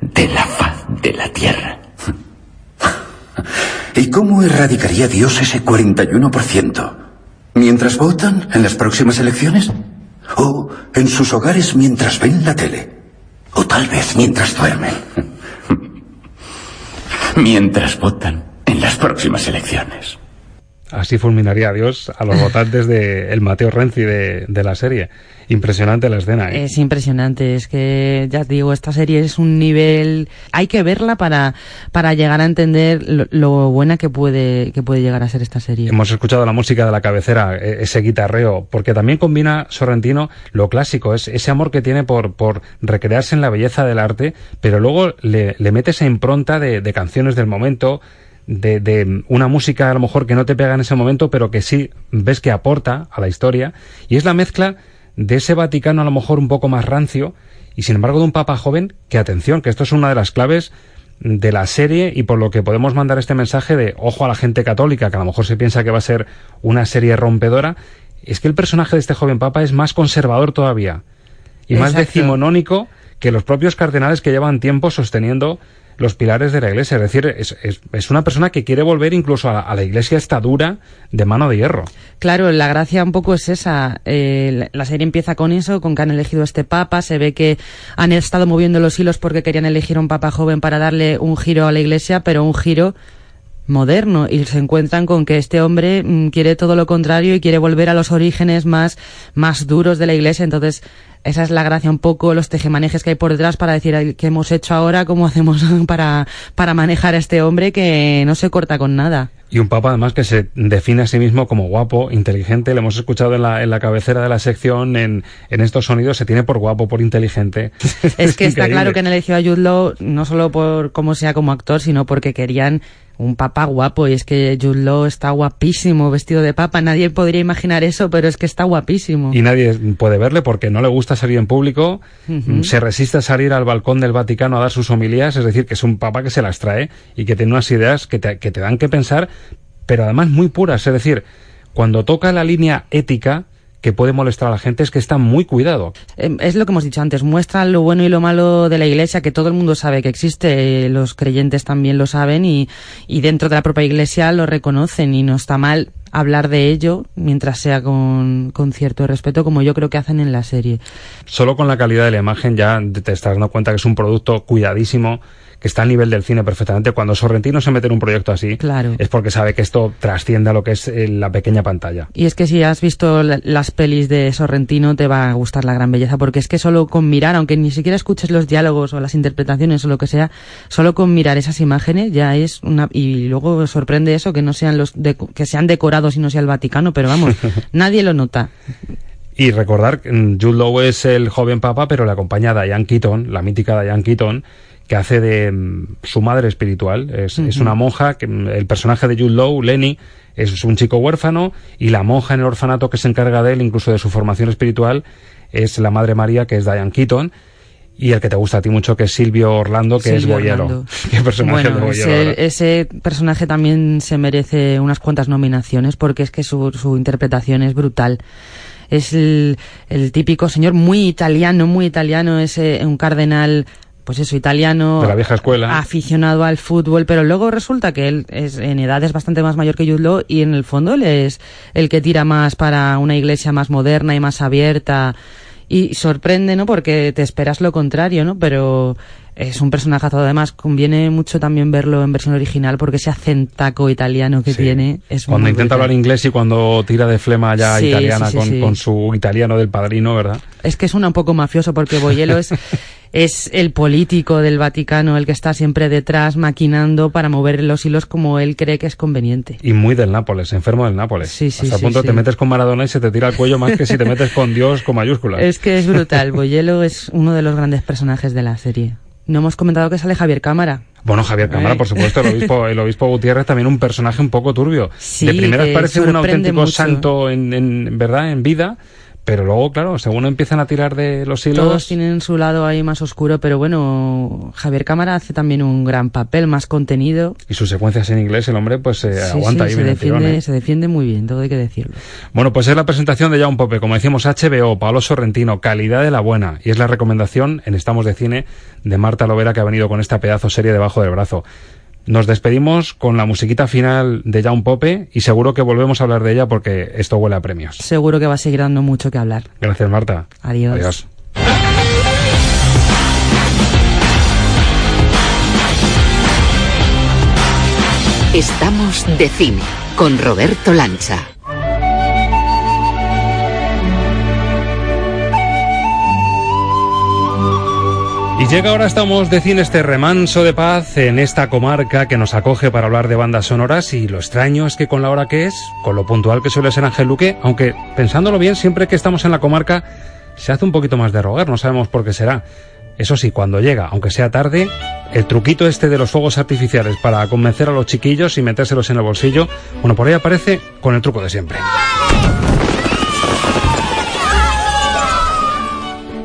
Speaker 25: de la faz de la Tierra?
Speaker 19: ¿Y cómo erradicaría Dios ese 41%? ¿Mientras votan en las próximas elecciones? ¿O en sus hogares mientras ven la tele? ¿O tal vez mientras duermen?
Speaker 25: mientras votan en las próximas elecciones.
Speaker 14: Así fulminaría a Dios a los votantes de el Mateo Renzi de, de, la serie. Impresionante la escena. ¿eh?
Speaker 24: Es impresionante, es que ya te digo, esta serie es un nivel... Hay que verla para, para llegar a entender lo, lo, buena que puede, que puede llegar a ser esta serie.
Speaker 14: Hemos escuchado la música de la cabecera, e, ese guitarreo, porque también combina Sorrentino lo clásico, es ese amor que tiene por, por recrearse en la belleza del arte, pero luego le, le mete esa impronta de, de canciones del momento, de, de, una música a lo mejor que no te pega en ese momento, pero que sí ves que aporta a la historia, y es la mezcla de ese Vaticano a lo mejor un poco más rancio y sin embargo de un papa joven que, atención, que esto es una de las claves de la serie y por lo que podemos mandar este mensaje de ojo a la gente católica, que a lo mejor se piensa que va a ser una serie rompedora, es que el personaje de este joven papa es más conservador todavía y más decimonónico que los propios cardenales que llevan tiempo sosteniendo los pilares de la iglesia. Es decir, es, una persona que quiere volver incluso a, la iglesia esta dura de mano de hierro.
Speaker 24: Claro, la gracia un poco es esa. Eh, la- serie empieza con eso, con que han elegido este papa. Se ve que han estado moviendo los hilos porque querían elegir a un papa joven para darle un giro a la iglesia, pero un giro moderno y se encuentran con que este hombre mm, quiere todo lo contrario y quiere volver a los orígenes más más duros de la iglesia entonces esa es la gracia un poco los tejemanejes que hay por detrás para decir "Ay, qué hemos hecho ahora cómo hacemos para para manejar a este hombre que no se corta con nada
Speaker 14: Y un papa además que se define a sí mismo como guapo, inteligente, lo hemos escuchado en la, en la cabecera de la sección, en, en estos sonidos, se tiene por guapo, por inteligente.
Speaker 24: Es que está claro que han elegido a Jude Law no solo por cómo sea como actor, sino porque querían un papa guapo. Y es que Jude Law está guapísimo, vestido de papa. Nadie podría imaginar eso, pero es que está guapísimo.
Speaker 14: Y nadie puede verle porque no le gusta salir en público,
Speaker 24: Ujú.
Speaker 14: se resiste a salir al balcón del Vaticano a dar sus homilías, es decir, que es un papa que se las trae y que tiene unas ideas que te, que te dan que pensar, pero además muy puras, es decir, cuando toca la línea ética que puede molestar a la gente es que está muy cuidado.
Speaker 24: Eh, Es lo que hemos dicho antes, muestra lo bueno y lo malo de la iglesia, que todo el mundo sabe que existe, eh, los creyentes también lo saben y, y dentro de la propia iglesia lo reconocen y no está mal hablar de ello mientras sea con, cierto respeto, como yo creo que hacen en la serie.
Speaker 14: Solo con la calidad de la imagen ya te estás dando cuenta que es un producto cuidadísimo, que está a nivel del cine perfectamente. Cuando Sorrentino se mete en un proyecto así,
Speaker 24: Claro.
Speaker 14: es porque sabe que esto trasciende a lo que es eh, la pequeña pantalla.
Speaker 24: Y es que si has visto la- las pelis de Sorrentino te va a gustar la gran belleza, porque es que solo con mirar, aunque ni siquiera escuches los diálogos o las interpretaciones o lo que sea, solo con mirar esas imágenes ya es una y luego sorprende eso que no sean los deco- que sean decorados y no sea el Vaticano, pero vamos, nadie lo nota.
Speaker 14: Y recordar que mm, Jude Law es el joven papa, pero le acompaña Diane Keaton, la mítica Diane Keaton, que hace de mm, su madre espiritual. Es, es una monja, que mm, el personaje de Jude Law, Lenny, es un chico huérfano, y la monja en el orfanato que se encarga de él, incluso de su formación espiritual, es la madre María, que es Diane Keaton. Y el que te gusta a ti mucho, que es Silvio Orlando, que es Boyero. Qué personaje de
Speaker 24: Bueno,
Speaker 14: Boyero,
Speaker 24: ese, ese personaje también se merece unas cuantas nominaciones porque es que su, su interpretación es brutal. Es el, el típico señor muy italiano, muy italiano, es eh, un cardenal, pues eso, italiano.
Speaker 14: De la vieja escuela.
Speaker 24: Aficionado al fútbol, pero luego resulta que él es, en edad es bastante más mayor que Jude Law y en el fondo él es el que tira más para una iglesia más moderna y más abierta. Y sorprende, ¿no? Porque te esperas lo contrario, ¿no? Pero es un personajazo. Además, conviene mucho también verlo en versión original porque ese acentaco italiano que
Speaker 14: Sí.
Speaker 24: tiene es
Speaker 14: Cuando
Speaker 24: muy
Speaker 14: intenta
Speaker 24: brutal.
Speaker 14: hablar inglés y cuando tira de flema ya
Speaker 24: Sí,
Speaker 14: italiana
Speaker 24: sí,
Speaker 14: con, su italiano del padrino, ¿verdad?
Speaker 24: Es que suena un poco mafioso porque Boyelo es, es el político del Vaticano, el que está siempre detrás maquinando para mover los hilos como él cree que es conveniente.
Speaker 14: Y muy del Nápoles, enfermo del Nápoles.
Speaker 24: Sí, sí,
Speaker 14: Hasta
Speaker 24: sí,
Speaker 14: punto te metes con Maradona y se te tira el cuello más que si te metes con Dios con mayúsculas.
Speaker 24: Es que es brutal. Boyelo es uno de los grandes personajes de la serie. No hemos comentado que sale Javier Cámara.
Speaker 14: Bueno, Javier Cámara, por supuesto, el obispo, el obispo Gutiérrez también un personaje un poco turbio.
Speaker 24: Sí,
Speaker 14: de primeras parece un auténtico
Speaker 24: mucho.
Speaker 14: santo en, en verdad, en vida, pero luego, claro, según empiezan a tirar de los hilos...
Speaker 24: Todos tienen su lado ahí más oscuro, pero bueno, Javier Cámara hace también un gran papel, más contenido.
Speaker 14: Y sus secuencias en inglés, el hombre pues se
Speaker 24: Sí,
Speaker 14: aguanta
Speaker 24: sí,
Speaker 14: ahí
Speaker 24: se
Speaker 14: bien tirón,
Speaker 24: defiende,
Speaker 14: ¿eh?
Speaker 24: se defiende muy bien, todo hay que decirlo.
Speaker 14: Bueno, pues es la presentación de Jaume Pope, como decimos, HBO, Pablo Sorrentino, calidad de la buena. Y es la recomendación en Estamos de Cine de Marta Lovera, que ha venido con esta pedazo serie debajo del brazo. Nos despedimos con la musiquita final de Jaume Pope y seguro que volvemos a hablar de ella porque esto huele a premios.
Speaker 24: Seguro que va a seguir dando mucho que hablar.
Speaker 14: Gracias, Marta.
Speaker 24: Adiós.
Speaker 14: Adiós.
Speaker 2: Estamos de cine con Roberto Lancha.
Speaker 14: Y llega ahora estamos de cine este remanso de paz en esta comarca que nos acoge para hablar de bandas sonoras y lo extraño es que con la hora que es, con lo puntual que suele ser Ángel Luque, aunque pensándolo bien, siempre que estamos en la comarca se hace un poquito más de rogar, no sabemos por qué será. Eso sí, cuando llega, aunque sea tarde, el truquito este de los fuegos artificiales para convencer a los chiquillos y metérselos en el bolsillo, bueno, por ahí aparece con el truco de siempre.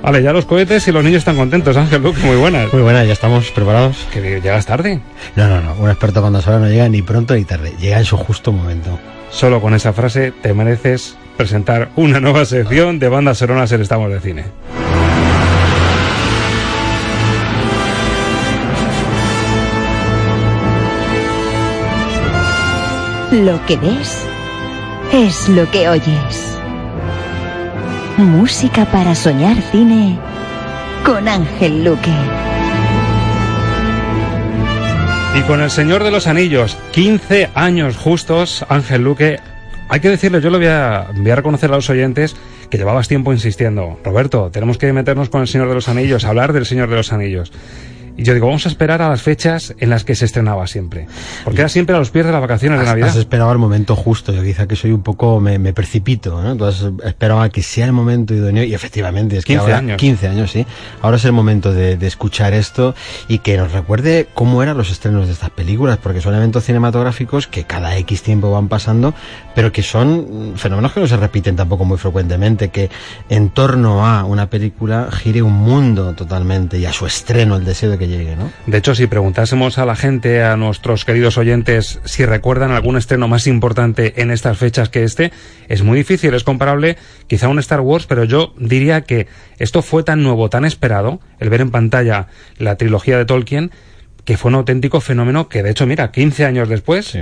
Speaker 14: Vale, ya los cohetes y los niños están contentos, Ángel Luke, muy buenas.
Speaker 26: Muy buenas, ya estamos preparados.
Speaker 14: Que llegas tarde.
Speaker 26: No, no, no, un experto cuando sabe no llega ni pronto ni tarde, llega en su justo momento.
Speaker 14: Solo con esa frase te mereces presentar una nueva sección de bandas sonoras en Estamos de Cine.
Speaker 16: Lo que ves es lo que oyes. Música para soñar cine con Ángel Luque.
Speaker 14: Y con El Señor de los Anillos, 15 años justos, Ángel Luque. Hay que decirle, yo lo voy a, voy a reconocer a los oyentes que llevabas tiempo insistiendo. Roberto, tenemos que meternos con El Señor de los Anillos, hablar del Señor de los Anillos. Y yo digo, vamos a esperar a las fechas en las que se estrenaba siempre. Porque era siempre a los pies de las vacaciones de
Speaker 26: Has-
Speaker 14: Navidad.
Speaker 26: Has esperado el momento justo. Yo quizá que soy un poco, me, me precipito, ¿no? Tú has esperado a que sea el momento idóneo y efectivamente es que
Speaker 14: 15
Speaker 26: ahora-
Speaker 14: años.
Speaker 26: 15 años, sí. Ahora es el momento de, de escuchar esto y que nos recuerde cómo eran los estrenos de estas películas, porque son eventos cinematográficos que cada X tiempo van pasando, pero que son fenómenos que no se repiten tampoco muy frecuentemente, que en torno a una película gire un mundo totalmente y a su estreno el deseo de
Speaker 14: De hecho, si preguntásemos a la gente, a nuestros queridos oyentes, si recuerdan algún estreno más importante en estas fechas que este, es muy difícil, es comparable quizá a un Star Wars, pero yo diría que esto fue tan nuevo, tan esperado, el ver en pantalla la trilogía de Tolkien, que fue un auténtico fenómeno que, de hecho, mira, 15 años después,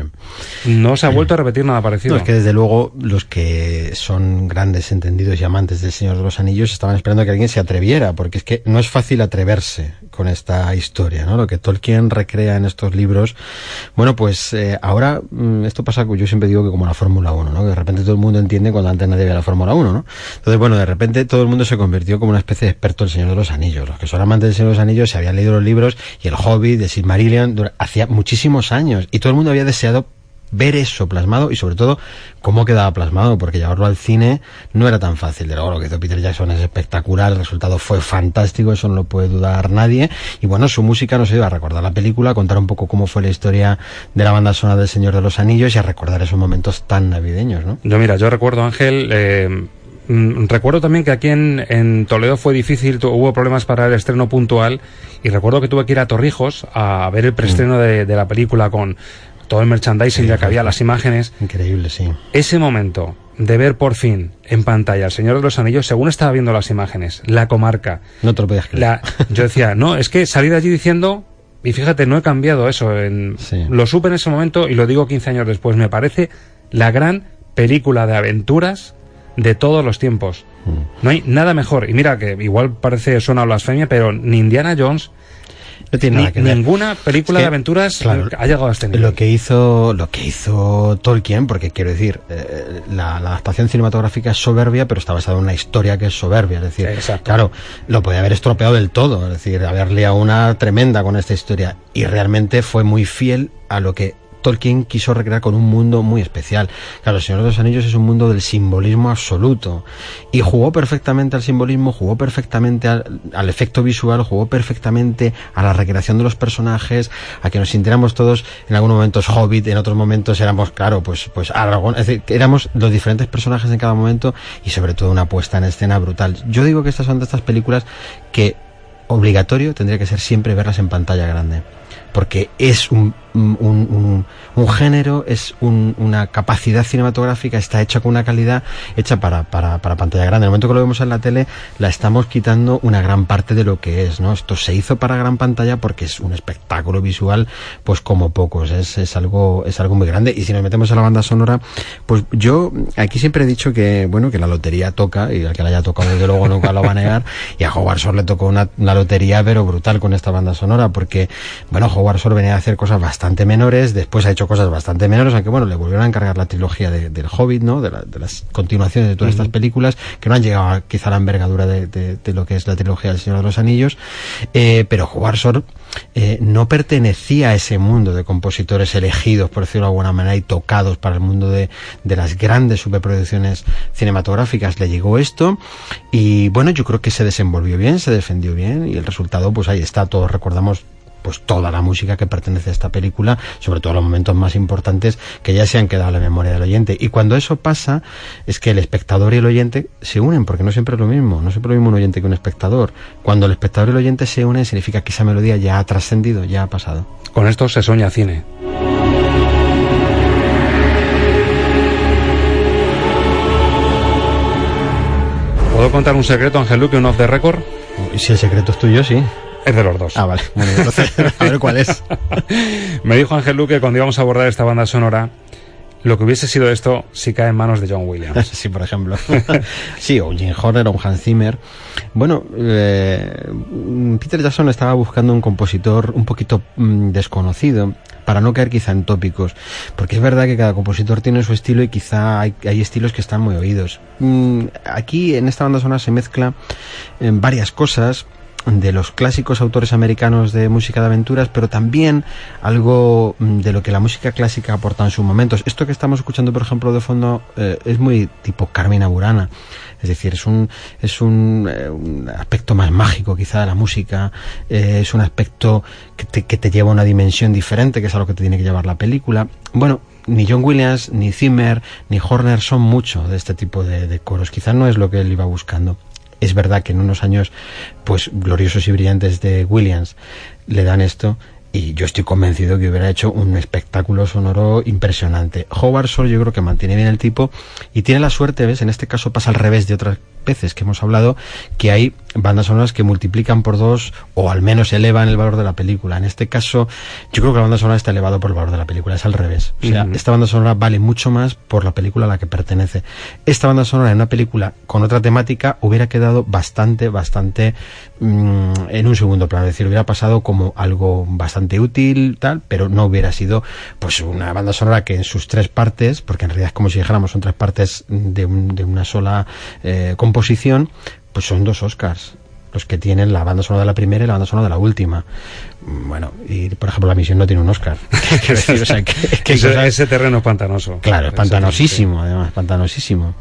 Speaker 14: no se ha vuelto a repetir nada parecido.
Speaker 26: No, es que desde luego los que son grandes entendidos y amantes del Señor de los Anillos estaban esperando que alguien se atreviera, porque es que no es fácil atreverse con esta historia, ¿no? Lo que Tolkien recrea en estos libros. Bueno, pues eh, ahora mm, esto pasa, yo siempre digo que como la Fórmula 1, ¿no? Que de repente todo el mundo entiende cuando antes nadie veía la Fórmula 1, ¿no? Entonces, bueno, de repente todo el mundo se convirtió como una especie de experto del Señor de los Anillos. Los que son amantes del Señor de los Anillos se habían leído los libros y el Hobbit de Silmarillion hacía muchísimos años y todo el mundo había deseado ver eso plasmado y sobre todo cómo quedaba plasmado, porque llevarlo al cine no era tan fácil. De luego lo que hizo Peter Jackson es espectacular, el resultado fue fantástico, eso no lo puede dudar nadie. Y bueno, su música nos iba a recordar la película, a contar un poco cómo fue la historia de la banda sonora del Señor de los Anillos y a recordar esos momentos tan navideños, ¿no?
Speaker 14: Yo mira, yo recuerdo Ángel, eh, recuerdo también que aquí en, en Toledo fue difícil, hubo problemas para el estreno puntual y recuerdo que tuve que ir a Torrijos a ver el preestreno de, de la película con todo el merchandising ya que había, las imágenes.
Speaker 26: Increíble, sí.
Speaker 14: Ese momento de ver por fin en pantalla El Señor de los Anillos, según estaba viendo las imágenes, la comarca,
Speaker 26: No te lo podías creer.
Speaker 14: la, yo decía, no, es que salí de allí diciendo, y fíjate, no he cambiado eso, en, lo supe en ese momento y lo digo 15 años después, me parece la gran película de aventuras de todos los tiempos.
Speaker 26: Mm.
Speaker 14: No hay nada mejor, y mira que igual parece, suena blasfemia, pero ni Indiana Jones,
Speaker 26: No tiene
Speaker 14: ni
Speaker 26: nada que ver.
Speaker 14: ninguna película
Speaker 26: Es que,
Speaker 14: de aventuras
Speaker 26: claro,
Speaker 14: ha llegado a este nivel.
Speaker 26: Lo que hizo, lo que hizo Tolkien, porque quiero decir, eh, la, la adaptación cinematográfica es soberbia, pero está basada en una historia que es soberbia. Es decir, claro, lo podía haber estropeado del todo, es decir, haberle a una tremenda con esta historia. Y realmente fue muy fiel a lo que Tolkien quiso recrear con un mundo muy especial. Claro, El Señor de los Anillos es un mundo del simbolismo absoluto. Y jugó perfectamente al simbolismo, jugó perfectamente al, efecto visual, jugó perfectamente a la recreación de los personajes, a que nos sintiéramos todos en algunos momentos Hobbit, en otros momentos éramos, claro, pues, pues Aragorn. Es decir, éramos los diferentes personajes en cada momento y sobre todo una puesta en escena brutal. Yo digo que estas son de estas películas que obligatorio tendría que ser siempre verlas en pantalla grande porque es un, un, un- género, es un- una capacidad cinematográfica, está hecha con una calidad hecha para, para, para pantalla grande. En el momento que lo vemos en la tele, la estamos quitando una gran parte de lo que es, ¿no? Esto se hizo para gran pantalla porque es un espectáculo visual, pues como pocos, es, es algo, es algo muy grande. Y si nos metemos a la banda sonora, pues yo aquí siempre he dicho que, bueno, que la lotería toca, y al que la haya tocado desde luego nunca lo va a negar, y a Howard Shore le tocó una, una lotería pero brutal con esta banda sonora, porque, bueno, Howard Shore venía a hacer cosas bastante menores, después ha hecho cosas bastante menores, aunque bueno, le volvieron a encargar la trilogía de- del Hobbit, ¿no? De, la- de las continuaciones de todas estas películas, que no han llegado a, quizá a la envergadura de, de- de lo que es la trilogía del Señor de los Anillos, eh, pero Howard Shore eh, no pertenecía a ese mundo de compositores elegidos, por decirlo de alguna manera, y tocados para el mundo de, de las grandes superproducciones cinematográficas. Le llegó esto y bueno, yo creo que se desenvolvió bien, se defendió bien y el resultado, pues ahí está, todos recordamos pues toda la música que pertenece a esta película, sobre todo los momentos más importantes que ya se han quedado en la memoria del oyente. Y cuando eso pasa, es que el espectador y el oyente se unen, porque no siempre es lo mismo, no siempre es lo mismo un oyente que un espectador. Cuando el espectador y el oyente se unen, significa que esa melodía ya ha trascendido, ya ha pasado.
Speaker 14: Con esto se sueña cine. ¿Puedo contar un secreto, Ángel Luque, un off the record?
Speaker 26: Y si el secreto es tuyo, sí.
Speaker 14: Es de los dos.
Speaker 26: Ah, vale. Bueno, entonces, a ver cuál es.
Speaker 14: Me dijo Ángel Luque cuando íbamos a abordar esta banda sonora lo que hubiese sido esto si cae en manos de John Williams.
Speaker 26: sí, por ejemplo. sí, o Jim Horner o un Hans Zimmer. Bueno, eh, Peter Jackson estaba buscando un compositor un poquito mm, desconocido para no caer quizá en tópicos, porque es verdad que cada compositor tiene su estilo y quizá hay, hay estilos que están muy oídos. Mm, aquí en esta banda sonora se mezcla en varias cosas, de los clásicos autores americanos de música de aventuras, pero también algo mm, de lo que la música clásica aporta en sus momentos. Esto que estamos escuchando, por ejemplo, de fondo, eh, es muy tipo Carmina Burana. Es decir, es un, es un, eh, aspecto más mágico quizá de la música, eh, es un aspecto que te, lleva a una dimensión diferente, que es a lo que te tiene que llevar la película. Bueno, ni John Williams, ni Zimmer, ni Horner son mucho de este tipo de, de coros. Quizás no es lo que él iba buscando. Es verdad que en unos años, pues gloriosos y brillantes de Williams le dan esto y yo estoy convencido que hubiera hecho un espectáculo sonoro impresionante. Howard Shore yo creo que mantiene bien el tipo y tiene la suerte, ¿ves? En este caso pasa al revés de otras veces que hemos hablado, que hay bandas sonoras que multiplican por dos o al menos elevan el valor de la película. En este caso, yo creo que la banda sonora está elevado por el valor de la película, es al revés. O sea, esta banda sonora vale mucho más por la película a la que pertenece. Esta banda sonora en una película con otra temática hubiera quedado bastante, bastante mm, en un segundo plano. Es decir, hubiera pasado como algo bastante útil, tal, pero no hubiera sido pues una banda sonora que en sus tres partes, porque en realidad es como si dijéramos son tres partes de, un- de una sola eh, composición, pues son dos Oscars los que tienen la banda sonora de la primera y la banda sonora de la última. Bueno, y por ejemplo la misión no tiene un Oscar. Quiero decir, o sea, que, que
Speaker 14: ese,
Speaker 26: cosas-
Speaker 14: ese terreno es pantanoso.
Speaker 26: Claro, es pantanosísimo, además, pantanosísimo.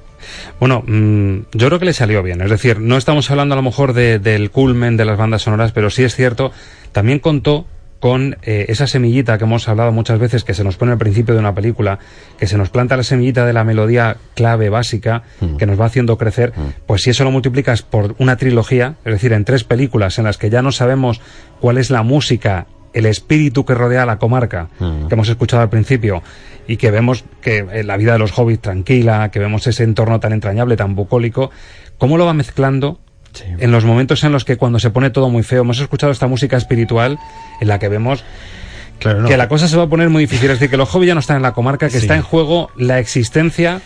Speaker 14: Bueno, mm, yo creo que le salió bien. Es decir, no estamos hablando a lo mejor de- del culmen de las bandas sonoras, pero sí es cierto, también contó con eh, esa semillita que hemos hablado muchas veces, que se nos pone al principio de una película, que se nos planta la semillita de la melodía clave básica, que nos va haciendo crecer, pues si eso lo multiplicas por una trilogía, es decir, en tres películas en las que ya no sabemos cuál es la música, el espíritu que rodea la comarca, que hemos escuchado al principio, y que vemos que eh, la vida de los hobbits tranquila, que vemos ese entorno tan entrañable, tan bucólico, cómo lo va mezclando en los momentos en los que cuando se pone todo muy feo, hemos escuchado esta música espiritual en la que vemos
Speaker 26: Claro, no.
Speaker 14: que la cosa se va a poner muy difícil, es decir, que los hobbits ya no están en la comarca, que
Speaker 26: Sí.
Speaker 14: está en juego la existencia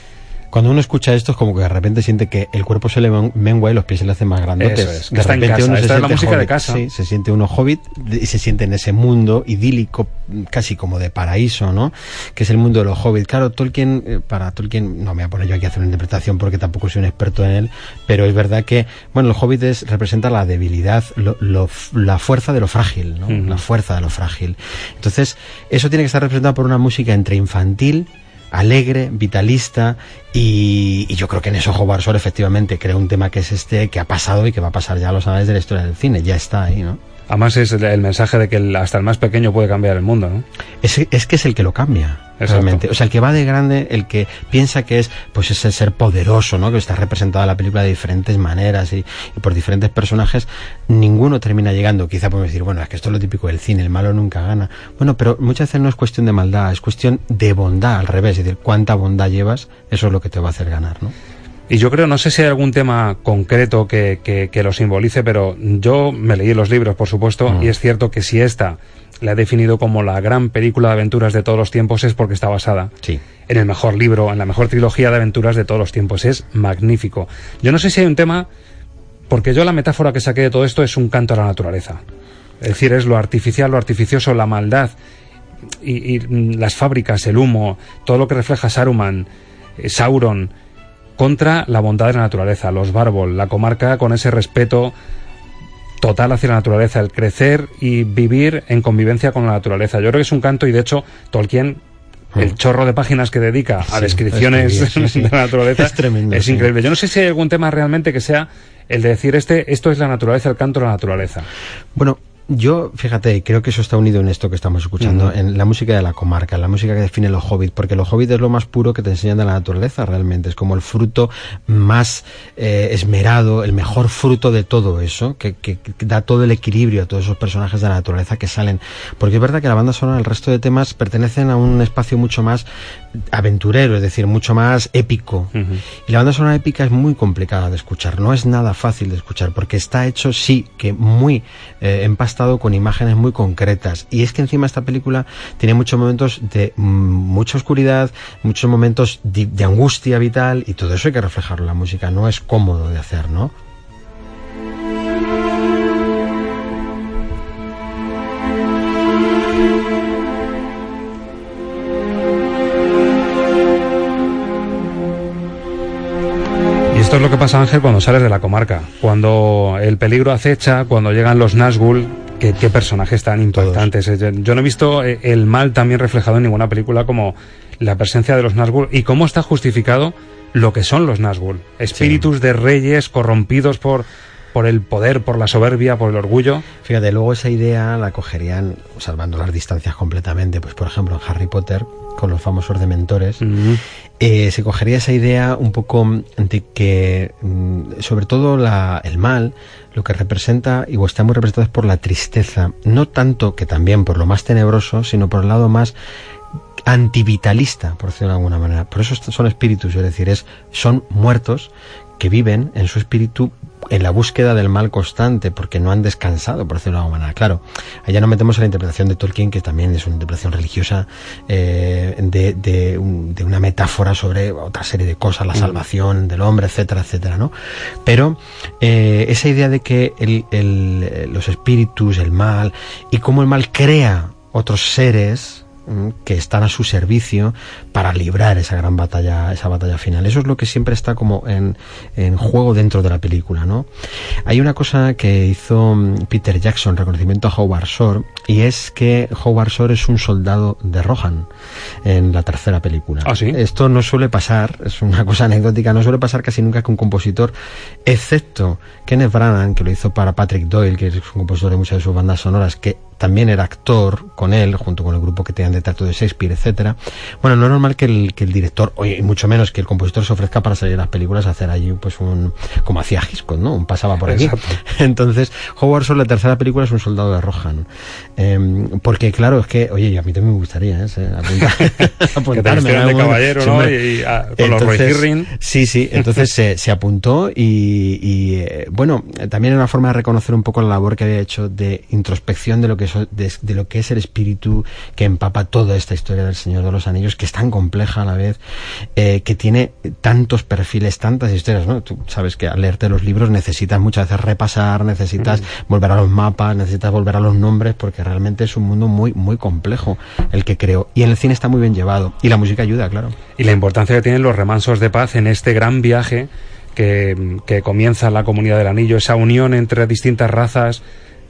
Speaker 26: Cuando uno escucha esto es como que de repente siente que el cuerpo se le men- mengua y los pies se le hacen más grandotes.
Speaker 14: Eso es, que
Speaker 26: de
Speaker 14: está en casa.
Speaker 26: uno se
Speaker 14: Esta es la música de casa.
Speaker 26: Sí, se siente uno hobbit y se siente en ese mundo idílico, casi como de paraíso, ¿no? Que es el mundo de los hobbits. Claro, Tolkien, eh, para Tolkien, no me voy a poner yo aquí a hacer una interpretación porque tampoco soy un experto en él, pero es verdad que, bueno, el hobbit es, representa la debilidad, lo- lo la fuerza de lo frágil, ¿no? La fuerza de lo frágil. Entonces, eso tiene que estar representado por una música entre infantil, alegre, vitalista y, yo creo que en eso Howard Shore efectivamente creó un tema que es este que ha pasado y que va a pasar ya a los anales de la historia del cine, ya está ahí, ¿no?
Speaker 14: Además es el, mensaje de que el- hasta el más pequeño puede cambiar el mundo, ¿no?
Speaker 26: Es, es que es el que lo cambia,
Speaker 14: Exacto.
Speaker 26: realmente. O sea, el que va de grande, el que piensa que es, pues es el ser poderoso, ¿no? Que está representado en la película de diferentes maneras y, y por diferentes personajes, ninguno termina llegando. Quizá podemos decir, bueno, es que esto es lo típico del cine, el malo nunca gana. Bueno, pero muchas veces no es cuestión de maldad, es cuestión de bondad, al revés. Es decir, cuánta bondad llevas, eso es lo que te va a hacer ganar, ¿no?
Speaker 14: Y yo creo, no sé si hay algún tema concreto que, que- que lo simbolice, pero yo me leí los libros, por supuesto,
Speaker 26: Mm.
Speaker 14: y es cierto que si esta la he definido como la gran película de aventuras de todos los tiempos es porque está basada
Speaker 26: Sí.
Speaker 14: en el mejor libro, en la mejor trilogía de aventuras de todos los tiempos. Es magnífico. Yo no sé si hay un tema, porque yo la metáfora que saqué de todo esto es un canto a la naturaleza. Es decir, es lo artificial, lo artificioso, la maldad y, y, las fábricas, el humo, todo lo que refleja Saruman, eh, Sauron, contra la bondad de la naturaleza, los Bárbol, la comarca con ese respeto total hacia la naturaleza, el crecer y vivir en convivencia con la naturaleza. Yo creo que es un canto y de hecho Tolkien el chorro de páginas que dedica a
Speaker 26: Mm. Sí,
Speaker 14: descripciones
Speaker 26: escribir, sí, sí.
Speaker 14: de la naturaleza
Speaker 26: Es tremendo,
Speaker 14: es
Speaker 26: sí.
Speaker 14: increíble. Yo no sé si hay algún tema realmente que sea el de decir este esto es la naturaleza, el canto de la naturaleza.
Speaker 26: Bueno, yo, fíjate, creo que eso está unido en esto que estamos escuchando, en la música de la comarca, la música que define los hobbits, porque los hobbits es lo más puro que te enseñan de la naturaleza realmente, es como el fruto más eh, esmerado, el mejor fruto de todo eso, que, que- que da todo el equilibrio a todos esos personajes de la naturaleza que salen. Porque es verdad que la banda sonora, el resto de temas pertenecen a un espacio mucho más aventurero, es decir, mucho más épico. Y la banda sonora épica es muy complicada de escuchar, no es nada fácil de escuchar, porque está hecho, sí, que muy eh, empastado con imágenes muy concretas. Y es que encima esta película tiene muchos momentos de mm, mucha oscuridad, muchos momentos de, angustia vital, y todo eso hay que reflejarlo en la música, no es cómodo de hacer, ¿no?
Speaker 14: Esto es lo que pasa, Ángel, cuando sales de la comarca. Cuando el peligro acecha, cuando llegan los Nazgûl, qué, qué personajes tan impactantes. Eh, Yo no he visto eh, el mal también reflejado en ninguna película como la presencia de los Nazgûl y cómo está justificado lo que son los Nazgûl. Espíritus de reyes corrompidos por, por el poder, por la soberbia, por el orgullo.
Speaker 26: Fíjate, luego esa idea la cogerían, salvando las distancias completamente, pues por ejemplo en Harry Potter, con los famosos dementores, eh, se cogería esa idea un poco de que, mm, sobre todo la- el mal, lo que representa, y o está muy representado es por la tristeza, no tanto que también por lo más tenebroso, sino por el lado más antivitalista, por decirlo de alguna manera. Por eso son espíritus, es decir, es, son muertos que viven en su espíritu en la búsqueda del mal constante, porque no han descansado, por decirlo de alguna manera. Claro, allá nos metemos en la interpretación de Tolkien, que también es una interpretación religiosa eh, de, de un- de una metáfora sobre otra serie de cosas, la
Speaker 14: Mm.
Speaker 26: salvación del hombre, etcétera, etcétera, ¿no? Pero eh, esa idea de que el- el- los espíritus, el mal, y cómo el mal crea otros seres que están a su servicio para librar esa gran batalla, esa batalla final. Eso es lo que siempre está como en, en juego dentro de la película, ¿no? Hay una cosa que hizo mm, Peter Jackson, reconocimiento a Howard Shore, y es que Howard Shore es un soldado de Rohan en la tercera película.
Speaker 14: ¿Ah, sí?
Speaker 26: Esto no suele pasar, es una cosa anecdótica, no suele pasar casi nunca que un compositor, excepto Kenneth Branagh, que lo hizo para Patrick Doyle, que es un compositor de muchas de sus bandas sonoras, que también era actor con él, junto con el grupo que tenían de teatro de Shakespeare, etcétera. Bueno, no es normal que el, que el director, y mucho menos que el compositor se ofrezca para salir a las películas a hacer allí, pues un, como hacía Hitchcock, ¿no? Un pasaba por aquí.
Speaker 14: Exacto.
Speaker 26: Entonces, Howard Shore, la tercera película, es un soldado de Rohan. Em, porque, claro, es que, oye, a mí también me gustaría, ¿eh? Apuntar-
Speaker 14: Que te
Speaker 26: apuntarme,
Speaker 14: de
Speaker 26: ¿no?
Speaker 14: caballero,
Speaker 26: Sí,
Speaker 14: ¿no? Y, y, ah, con los Roy
Speaker 26: Entonces,
Speaker 14: Hirrin.
Speaker 26: Sí, sí, entonces se, se apuntó y, y, eh, bueno, también era una forma de reconocer un poco la labor que había hecho de introspección de lo que, de, de lo que es el espíritu que empapa toda esta historia del Señor de los Anillos, que es tan compleja a la vez, eh, que tiene tantos perfiles, tantas historias, ¿no? Tú sabes que al leerte los libros necesitas muchas veces repasar, necesitas volver a los mapas, necesitas volver a los nombres, porque realmente es un mundo muy, muy complejo el que creo. Y en el cine está muy bien llevado. Y la música ayuda, claro.
Speaker 14: y la importancia que tienen los remansos de paz en este gran viaje que, que comienza la comunidad del anillo, esa unión entre distintas razas,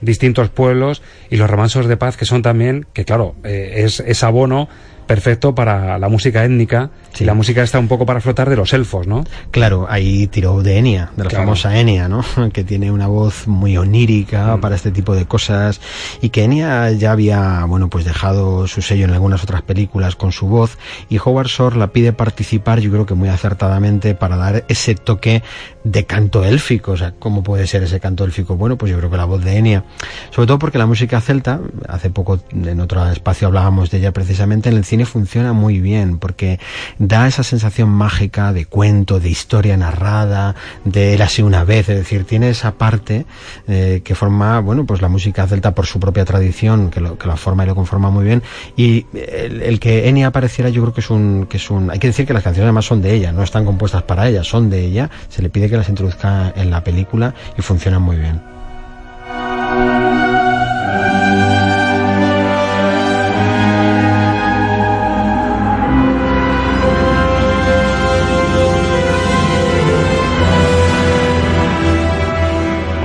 Speaker 14: distintos pueblos y los remansos de paz que son también, que claro, eh, es, es abono perfecto para la música étnica y la música está un poco para flotar de los elfos, ¿no?
Speaker 26: Claro, ahí tiró de Enya, de la
Speaker 14: Claro.
Speaker 26: famosa Enya, ¿no? Que tiene una voz muy onírica para este tipo de cosas y que Enya ya había, bueno, pues dejado su sello en algunas otras películas con su voz y Howard Shore la pide participar, yo creo que muy acertadamente para dar ese toque de canto élfico, o sea, ¿cómo puede ser ese canto élfico? Bueno, pues yo creo que la voz de Enya, sobre todo porque la música celta, hace poco en otro espacio hablábamos de ella precisamente, en el cine funciona muy bien porque da esa sensación mágica de cuento, de historia narrada, de él así una vez, es decir, tiene esa parte eh, que forma, bueno, pues la música celta por su propia tradición, que la forma y lo conforma muy bien, y el, el que Enya apareciera yo creo que es un, que es un, hay que decir que las canciones además son de ella, no están compuestas para ella, son de ella, se le pide que las introduzca en la película y funcionan muy bien.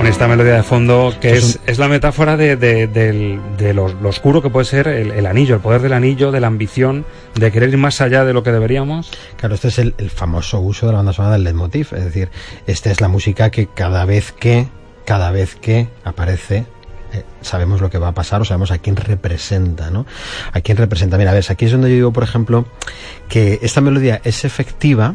Speaker 14: Esta melodía de fondo que es, la metáfora de, de- de lo, lo oscuro que puede ser el, el anillo, el poder del anillo, de la ambición, de querer ir más allá de lo que deberíamos.
Speaker 26: Claro, este es el, el famoso uso de la banda sonora del leitmotiv, es decir, esta es la música que cada vez que, cada vez que aparece eh, sabemos lo que va a pasar o sabemos a quién representa, ¿no? A quién representa. Mira, a ver, aquí es donde yo digo, por ejemplo, que esta melodía es efectiva,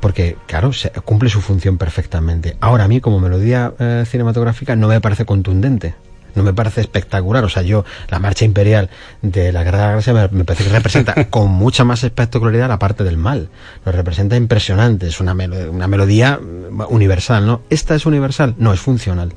Speaker 26: porque, claro, se, cumple su función perfectamente. Ahora, a mí, como melodía eh, cinematográfica, no me parece contundente. No me parece espectacular. O sea, yo, la marcha imperial de la Guerra de la Gracia me, me parece que representa con mucha más espectacularidad la parte del mal. Lo representa impresionante. Es una, melo- una melodía mm, universal, ¿no? ¿Esta es universal? No, es funcional.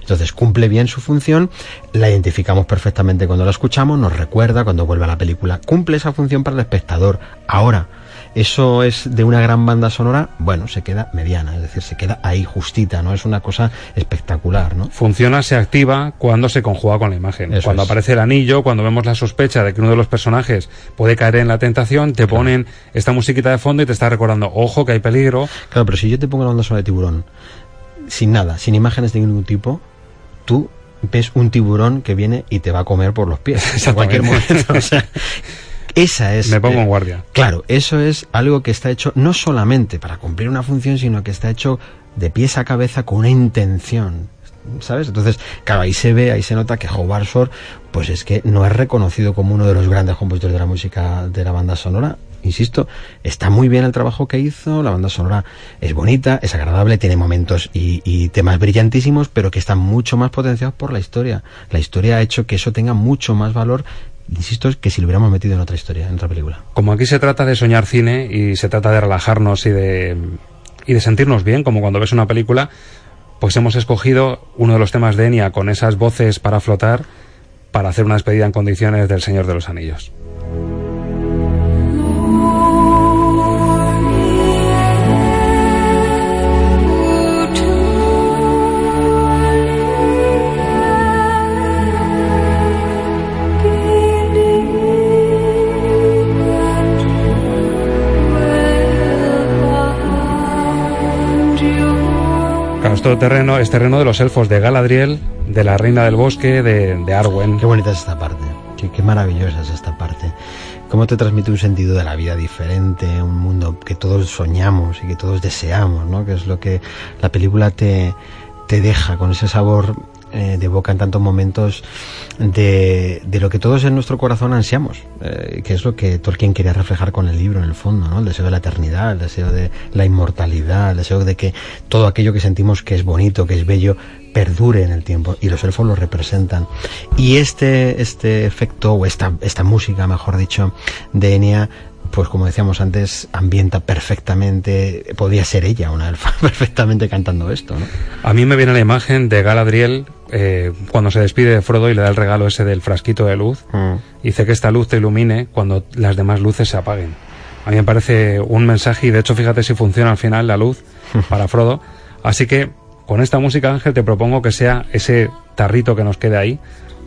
Speaker 26: Entonces cumple bien su función, la identificamos perfectamente cuando la escuchamos, nos recuerda cuando vuelve a la película, cumple esa función para el espectador. Ahora, eso es de una gran banda sonora, bueno, se queda mediana, es decir, se queda ahí justita, ¿no? Es una cosa espectacular, ¿no?
Speaker 14: Funciona, se activa cuando se conjuga con la imagen.
Speaker 26: Eso
Speaker 14: cuando
Speaker 26: es.
Speaker 14: aparece el anillo, cuando vemos la sospecha de que uno de los personajes puede caer en la tentación, te ponen esta musiquita de fondo y te está recordando, ojo que hay peligro.
Speaker 26: Claro, pero si yo te pongo la banda sonora de tiburón, sin nada, sin imágenes de ningún tipo, tú ves un tiburón que viene y te va a comer por los pies en cualquier momento. O sea, esa es.
Speaker 14: Me pongo en guardia.
Speaker 26: Claro, eso es algo que está hecho no solamente para cumplir una función, sino que está hecho de pies a cabeza con una intención. ¿Sabes? Entonces, claro, ahí se ve, ahí se nota que Howard Shore, pues es que no es reconocido como uno de los grandes compositores de la música de la banda sonora. Insisto, está muy bien el trabajo que hizo, la banda sonora es bonita, es agradable, tiene momentos y, y temas brillantísimos, pero que están mucho más potenciados por la historia. La historia ha hecho que eso tenga mucho más valor, insisto, que si lo hubiéramos metido en otra historia, en otra película.
Speaker 14: Como aquí se trata de soñar cine y se trata de relajarnos y de, y de sentirnos bien, como cuando ves una película, pues hemos escogido uno de los temas de Enya con esas voces para flotar para hacer una despedida en condiciones del Señor de los Anillos. Todo terreno, es terreno de los elfos de Galadriel, de la Reina del Bosque, de, Arwen.
Speaker 26: Qué bonita es esta parte, qué, qué maravillosa es esta parte. Cómo te transmite un sentido de la vida diferente, un mundo que todos soñamos y que todos deseamos, ¿no? Que es lo que la película te, te deja con ese sabor eh, de boca en tantos momentos de, de lo que todos en nuestro corazón ansiamos, eh, que es lo que Tolkien quería reflejar con el libro en el fondo, ¿no? El deseo de la eternidad, el deseo de la inmortalidad, el deseo de que todo aquello que sentimos que es bonito, que es bello, perdure en el tiempo y los elfos lo representan. Y este, este efecto, o esta, esta música, mejor dicho, de Enya, pues como decíamos antes, ambienta perfectamente, podía ser ella una elfa perfectamente cantando esto.
Speaker 14: A mí me viene la imagen de Galadriel eh, cuando se despide de Frodo y le da el regalo ese del frasquito de luz. Y dice que esta luz te ilumine cuando las demás luces se apaguen. A mí me parece un mensaje y de hecho fíjate si funciona al final la luz para Frodo. Así que con esta música Ángel te propongo que sea ese tarrito que nos quede ahí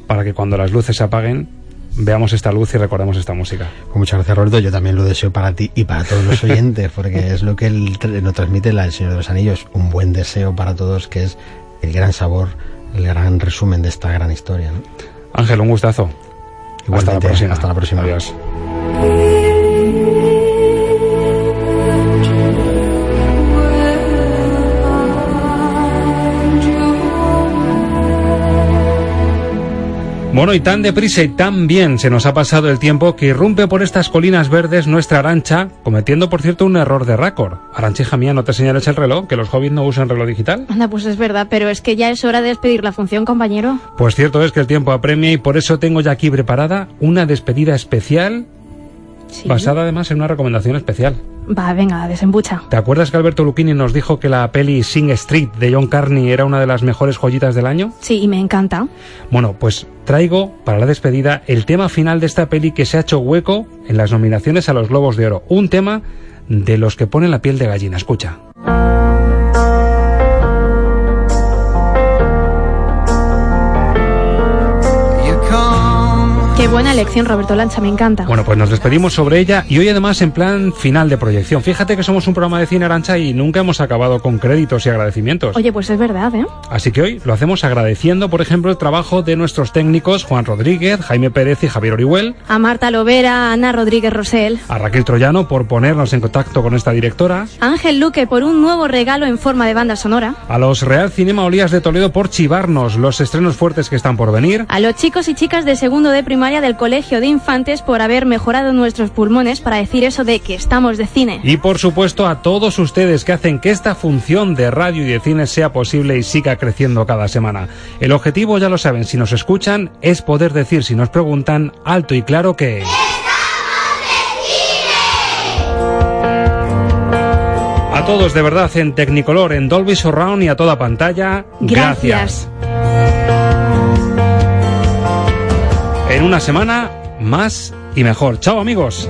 Speaker 14: para que cuando las luces se apaguen veamos esta luz y recordemos esta música.
Speaker 26: Pues muchas gracias Roberto, yo también lo deseo para ti y para todos los oyentes, porque es lo que nos transmite la El Señor de los Anillos, un buen deseo para todos que es el gran sabor, el gran resumen de esta gran historia. ¿no?
Speaker 14: Ángel, un gustazo. hasta la
Speaker 26: Igualmente,
Speaker 14: próxima.
Speaker 26: Hasta la próxima.
Speaker 14: Adiós. Bueno, y tan deprisa y tan bien se nos ha pasado el tiempo que irrumpe por estas colinas verdes nuestra arancha, cometiendo por cierto un error de récord. Arancha, hija mía, no te señales el reloj, que los hobbits no usan reloj digital.
Speaker 15: Anda, pues es verdad, pero es que ya es hora de despedir la función, compañero.
Speaker 14: Pues cierto es que el tiempo apremia y por eso tengo ya aquí preparada una despedida especial, basada además en una recomendación especial.
Speaker 15: Va, venga, desembucha.
Speaker 14: ¿Te acuerdas que Alberto Lucchini nos dijo que la peli Sing Street de John Carney era una de las mejores joyitas del año?
Speaker 15: Sí, y me encanta.
Speaker 14: Bueno, pues traigo para la despedida el tema final de esta peli que se ha hecho hueco en las nominaciones a los Globos de Oro. Un tema de los que ponen la piel de gallina. Escucha.
Speaker 15: Qué buena elección, Roberto Lancha, me encanta.
Speaker 14: Bueno, pues nos despedimos sobre ella y hoy además en plan final de proyección. Fíjate que somos un programa de cine Arancha y nunca hemos acabado con créditos y agradecimientos.
Speaker 15: Oye, pues es verdad, ¿eh?
Speaker 14: Así que hoy lo hacemos agradeciendo, por ejemplo, el trabajo de nuestros técnicos Juan Rodríguez, Jaime Pérez y Javier Orihuel.
Speaker 15: A Marta Lovera, a Ana Rodríguez Rosell.
Speaker 14: A Raquel Troyano por ponernos en contacto con esta directora.
Speaker 15: A Ángel Luque por un nuevo regalo en forma de banda sonora.
Speaker 14: A los Real Cinema Olías de Toledo por chivarnos los estrenos fuertes que están por venir.
Speaker 15: A los chicos y chicas de segundo de primaria del Colegio de Infantes por haber mejorado nuestros pulmones para decir eso de que estamos de cine.
Speaker 14: Y por supuesto a todos ustedes que hacen que esta función de radio y de cine sea posible y siga creciendo cada semana. El objetivo, ya lo saben, si nos escuchan, es poder decir, si nos preguntan, alto y claro que... A todos de verdad en Technicolor, en Dolby Surround y a toda pantalla,
Speaker 15: Gracias.
Speaker 14: En una semana, más y mejor. Chao amigos.